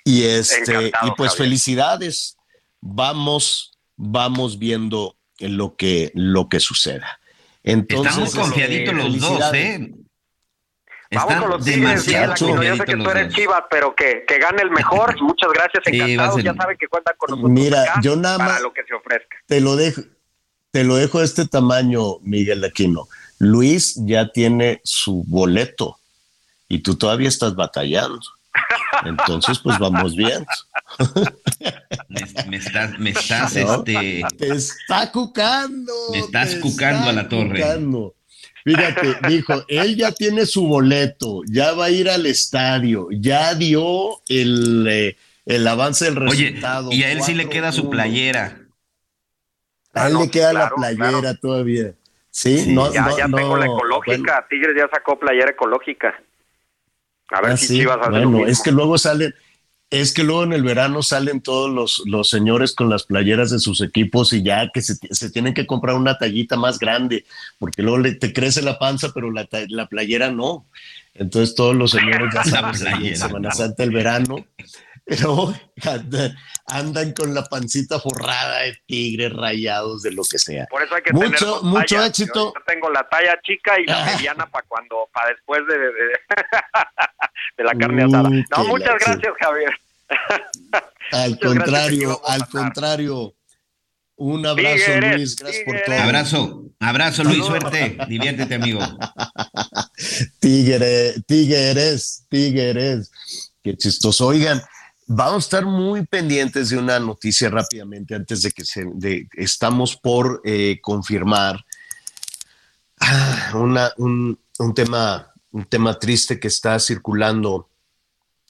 Y este, Encantado, y pues Javier. felicidades. Vamos, vamos viendo lo que, lo que suceda. Entonces, Estamos este, confiaditos los dos. ¿eh? Vamos Están con los Tigres, Miguel demasiado Aquino. Yo sé que tú eres. Chivas, pero que, que gane el mejor. Muchas gracias, Sí, encantados. ser- Ya saben que cuentan con nosotros Mira, acá yo nada para lo que se ofrezca. te lo dejo, te lo dejo de este tamaño, Miguel Aquino. Luis ya tiene su boleto y tú todavía estás batallando. Entonces, pues vamos viendo. Me, me estás, me estás, ¿no? este, Te está cucando. me estás te cucando está a la torre. cucando. Fíjate, dijo, él ya tiene su boleto, ya va a ir al estadio, ya dio el, eh, el avance del Oye, resultado. y a él sí le 4-1. queda su playera. A él Ah, le queda claro, la playera claro. todavía. Sí, Sí, no, ya no, ya no, tengo la bueno, ecológica. Tigres ya sacó playera ecológica. A ver Ah, si sí, Chivas hace lo bueno, mismo. es que luego salen, es que luego en el verano salen todos los, los señores con las playeras de sus equipos y ya que se, se tienen que comprar una tallita más grande, porque luego le- te crece la panza, pero la, la playera no. Entonces todos los señores ya saben, playera, Semana. Santa, el verano, pero andan, andan con la pancita forrada de tigres rayados, de lo que sea. Por eso hay que Mucho- tener dos mucho tallas. éxito. Yo tengo la talla chica y la Ah. mediana para cuando, para después de, de, de la carne asada. Mm, No, que muchas la- gracias, Javier. Al contrario, al contrario. Un abrazo, Luis. Gracias por todo. Abrazo, abrazo Luis, suerte, diviértete amigo. Tigre, tigres, tigres. Qué chistoso. Oigan, vamos a estar muy pendientes de una noticia rápidamente antes de que se. de- estamos por eh, confirmar ah, una, un, un tema, un tema triste que está circulando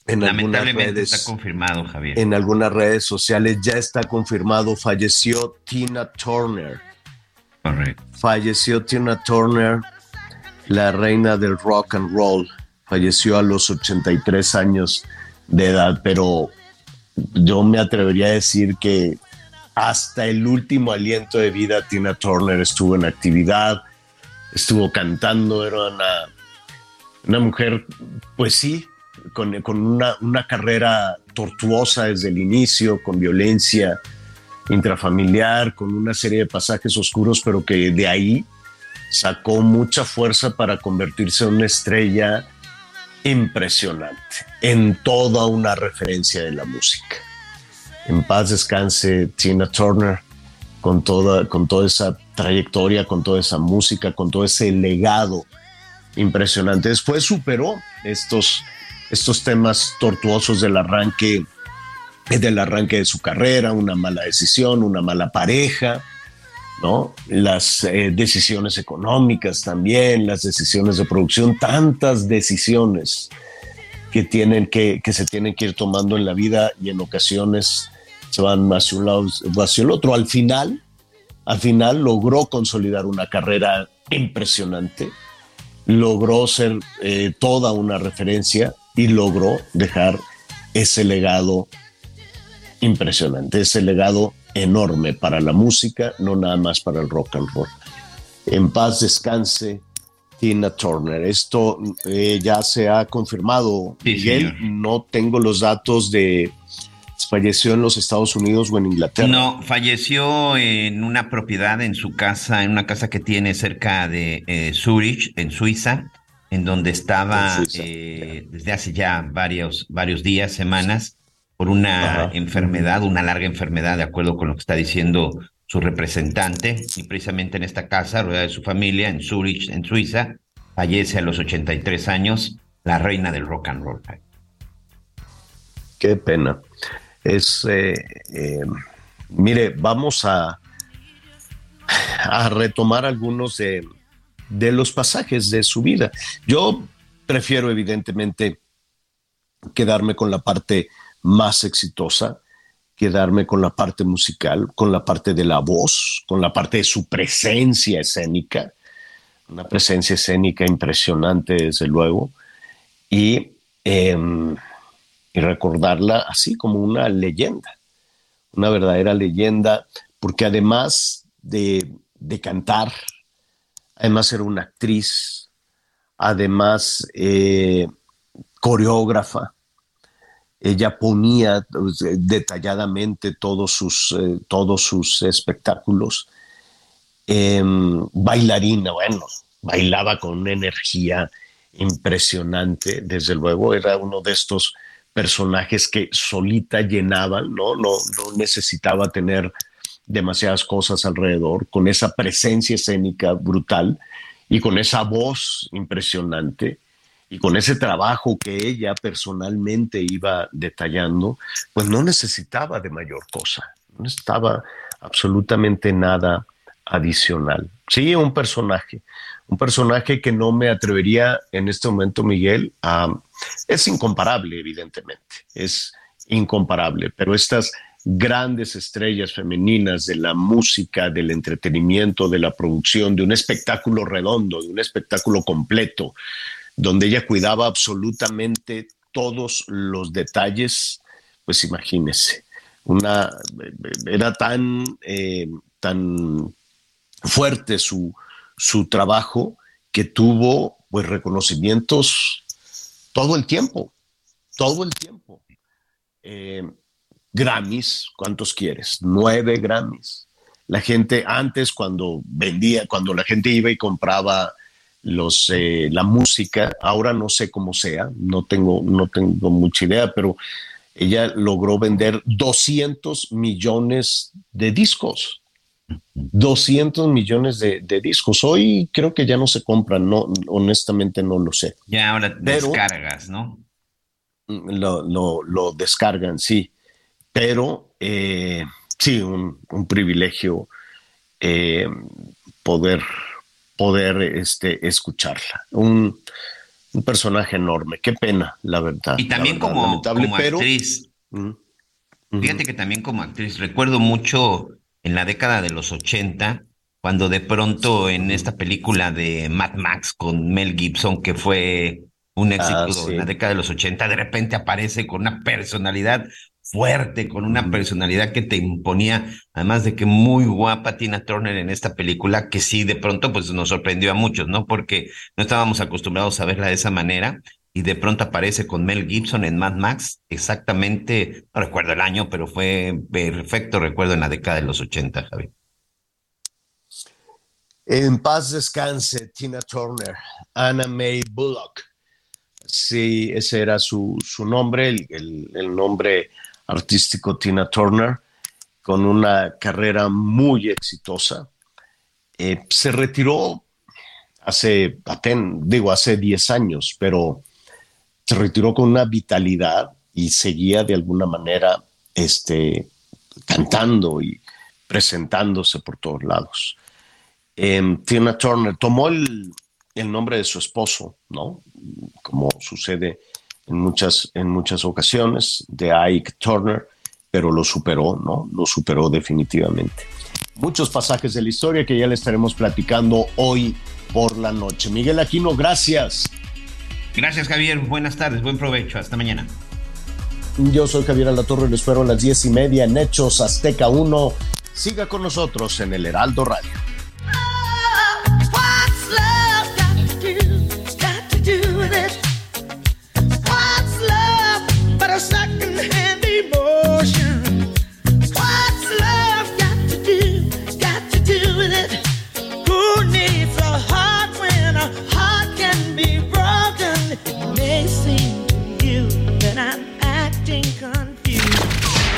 en algunas Lamentablemente redes. está confirmado, Javier. en algunas redes sociales. Ya está confirmado, falleció Tina Turner. Correcto. Falleció Tina Turner, la reina del rock and roll. Falleció a los 83 años de edad, pero yo me atrevería a decir que hasta el último aliento de vida Tina Turner estuvo en actividad, estuvo cantando, era una mujer, pues sí, con, una carrera tortuosa desde el inicio, con violencia intrafamiliar, con una serie de pasajes oscuros, pero que de ahí sacó mucha fuerza para convertirse en una estrella impresionante, en toda una referencia de la música. En paz descanse Tina Turner con toda, con toda esa trayectoria, con toda esa música, con todo ese legado impresionante. Después superó estos, estos temas tortuosos del arranque, del arranque de su carrera, una mala decisión, una mala pareja, ¿no? Las eh, decisiones económicas también, las decisiones de producción, tantas decisiones que, tienen que, que se tienen que ir tomando en la vida y en ocasiones se van hacia un lado o hacia el otro. Al final, al final logró consolidar una carrera impresionante, logró ser eh, toda una referencia y logró dejar ese legado impresionante, ese legado enorme para la música, no nada más para el rock and roll. En paz descanse Tina Turner. Esto eh, ya se ha confirmado, Sí, Miguel. señor. No tengo los datos de falleció en los Estados Unidos o en Inglaterra. No, falleció en una propiedad en su casa, en una casa que tiene cerca de eh, Zurich, en Suiza, en donde estaba En Suiza, eh, desde hace ya varios, varios días, semanas, por una enfermedad, una larga enfermedad, de acuerdo con lo que está diciendo su representante, y precisamente en esta casa, rodeada de su familia, en Zurich, en Suiza, fallece a los 83 años la reina del rock and roll. Qué pena. Es, eh, eh, mire, vamos a, a retomar algunos de, de los pasajes de su vida. Yo prefiero, evidentemente, quedarme con la parte más exitosa, quedarme con la parte musical, con la parte de la voz, con la parte de su presencia escénica, una presencia escénica impresionante, desde luego, y, em, recordarla así como una leyenda, una verdadera leyenda, porque además de, de cantar, además era una actriz, además eh, coreógrafa, ella ponía pues, eh, detalladamente todos sus, eh, todos sus espectáculos. Em, bailarina, bueno, bailaba con una energía impresionante, desde luego, era uno de estos personajes que solita llenaban, ¿no? No, no necesitaba tener demasiadas cosas alrededor, con esa presencia escénica brutal y con esa voz impresionante y con ese trabajo que ella personalmente iba detallando, pues no necesitaba de mayor cosa, no necesitaba absolutamente nada adicional. Sí, un personaje, un personaje que no me atrevería en este momento, Miguel, a... Es incomparable, evidentemente, es incomparable, pero estas grandes estrellas femeninas de la música, del entretenimiento, de la producción, de un espectáculo redondo, de un espectáculo completo, donde ella cuidaba absolutamente todos los detalles, pues imagínese, una, era tan, eh, tan fuerte su, su trabajo que tuvo pues reconocimientos todo el tiempo, todo el tiempo. Eh, Grammys, ¿cuántos quieres? Nueve Grammys. La gente antes cuando vendía, cuando la gente iba y compraba los, eh, la música, ahora no sé cómo sea, no tengo, no tengo mucha idea, pero ella logró vender 200 millones de discos. 200 millones de, de discos. Hoy creo que ya no se compran, no, honestamente no lo sé. Ya ahora Pero- descargas, ¿no? Lo, lo- lo descargan, sí. Pero eh, sí, un, un privilegio eh, poder, poder este, escucharla. Un, un personaje enorme. Qué pena, la verdad. Y también verdad, como, como pero- actriz. Mm. Fíjate que también como actriz, recuerdo mucho en la década de los 80, cuando de pronto en esta película de Mad Max con Mel Gibson, que fue un éxito Ah, sí. en la década de los 80, de repente aparece con una personalidad fuerte, con una personalidad que te imponía, además de que muy guapa Tina Turner en esta película, que sí, de pronto, pues nos sorprendió a muchos, ¿no? Porque no estábamos acostumbrados a verla de esa manera, y de pronto aparece con Mel Gibson en Mad Max, exactamente, no recuerdo el año, pero fue perfecto recuerdo en la década de los 80, Javi. En paz descanse Tina Turner, Anna May Bullock. Sí, ese era su, su nombre, el, el- el nombre artístico Tina Turner, con una carrera muy exitosa. Eh, se retiró hace, digo, hace 10 años, pero se retiró con una vitalidad y seguía de alguna manera este, cantando y presentándose por todos lados. Em, Tina Turner tomó el, el nombre de su esposo, ¿no? Como sucede en muchas, en muchas ocasiones, de Ike Turner, pero lo superó, ¿no? Lo superó definitivamente. Muchos pasajes de la historia que ya le estaremos platicando hoy por la noche. Miguel Aquino, gracias. Gracias, Javier. Buenas tardes, buen provecho. Hasta mañana. Yo soy Javier Alatorre, les espero a las diez y media en Hechos Azteca 1. Siga con nosotros en el Heraldo Radio.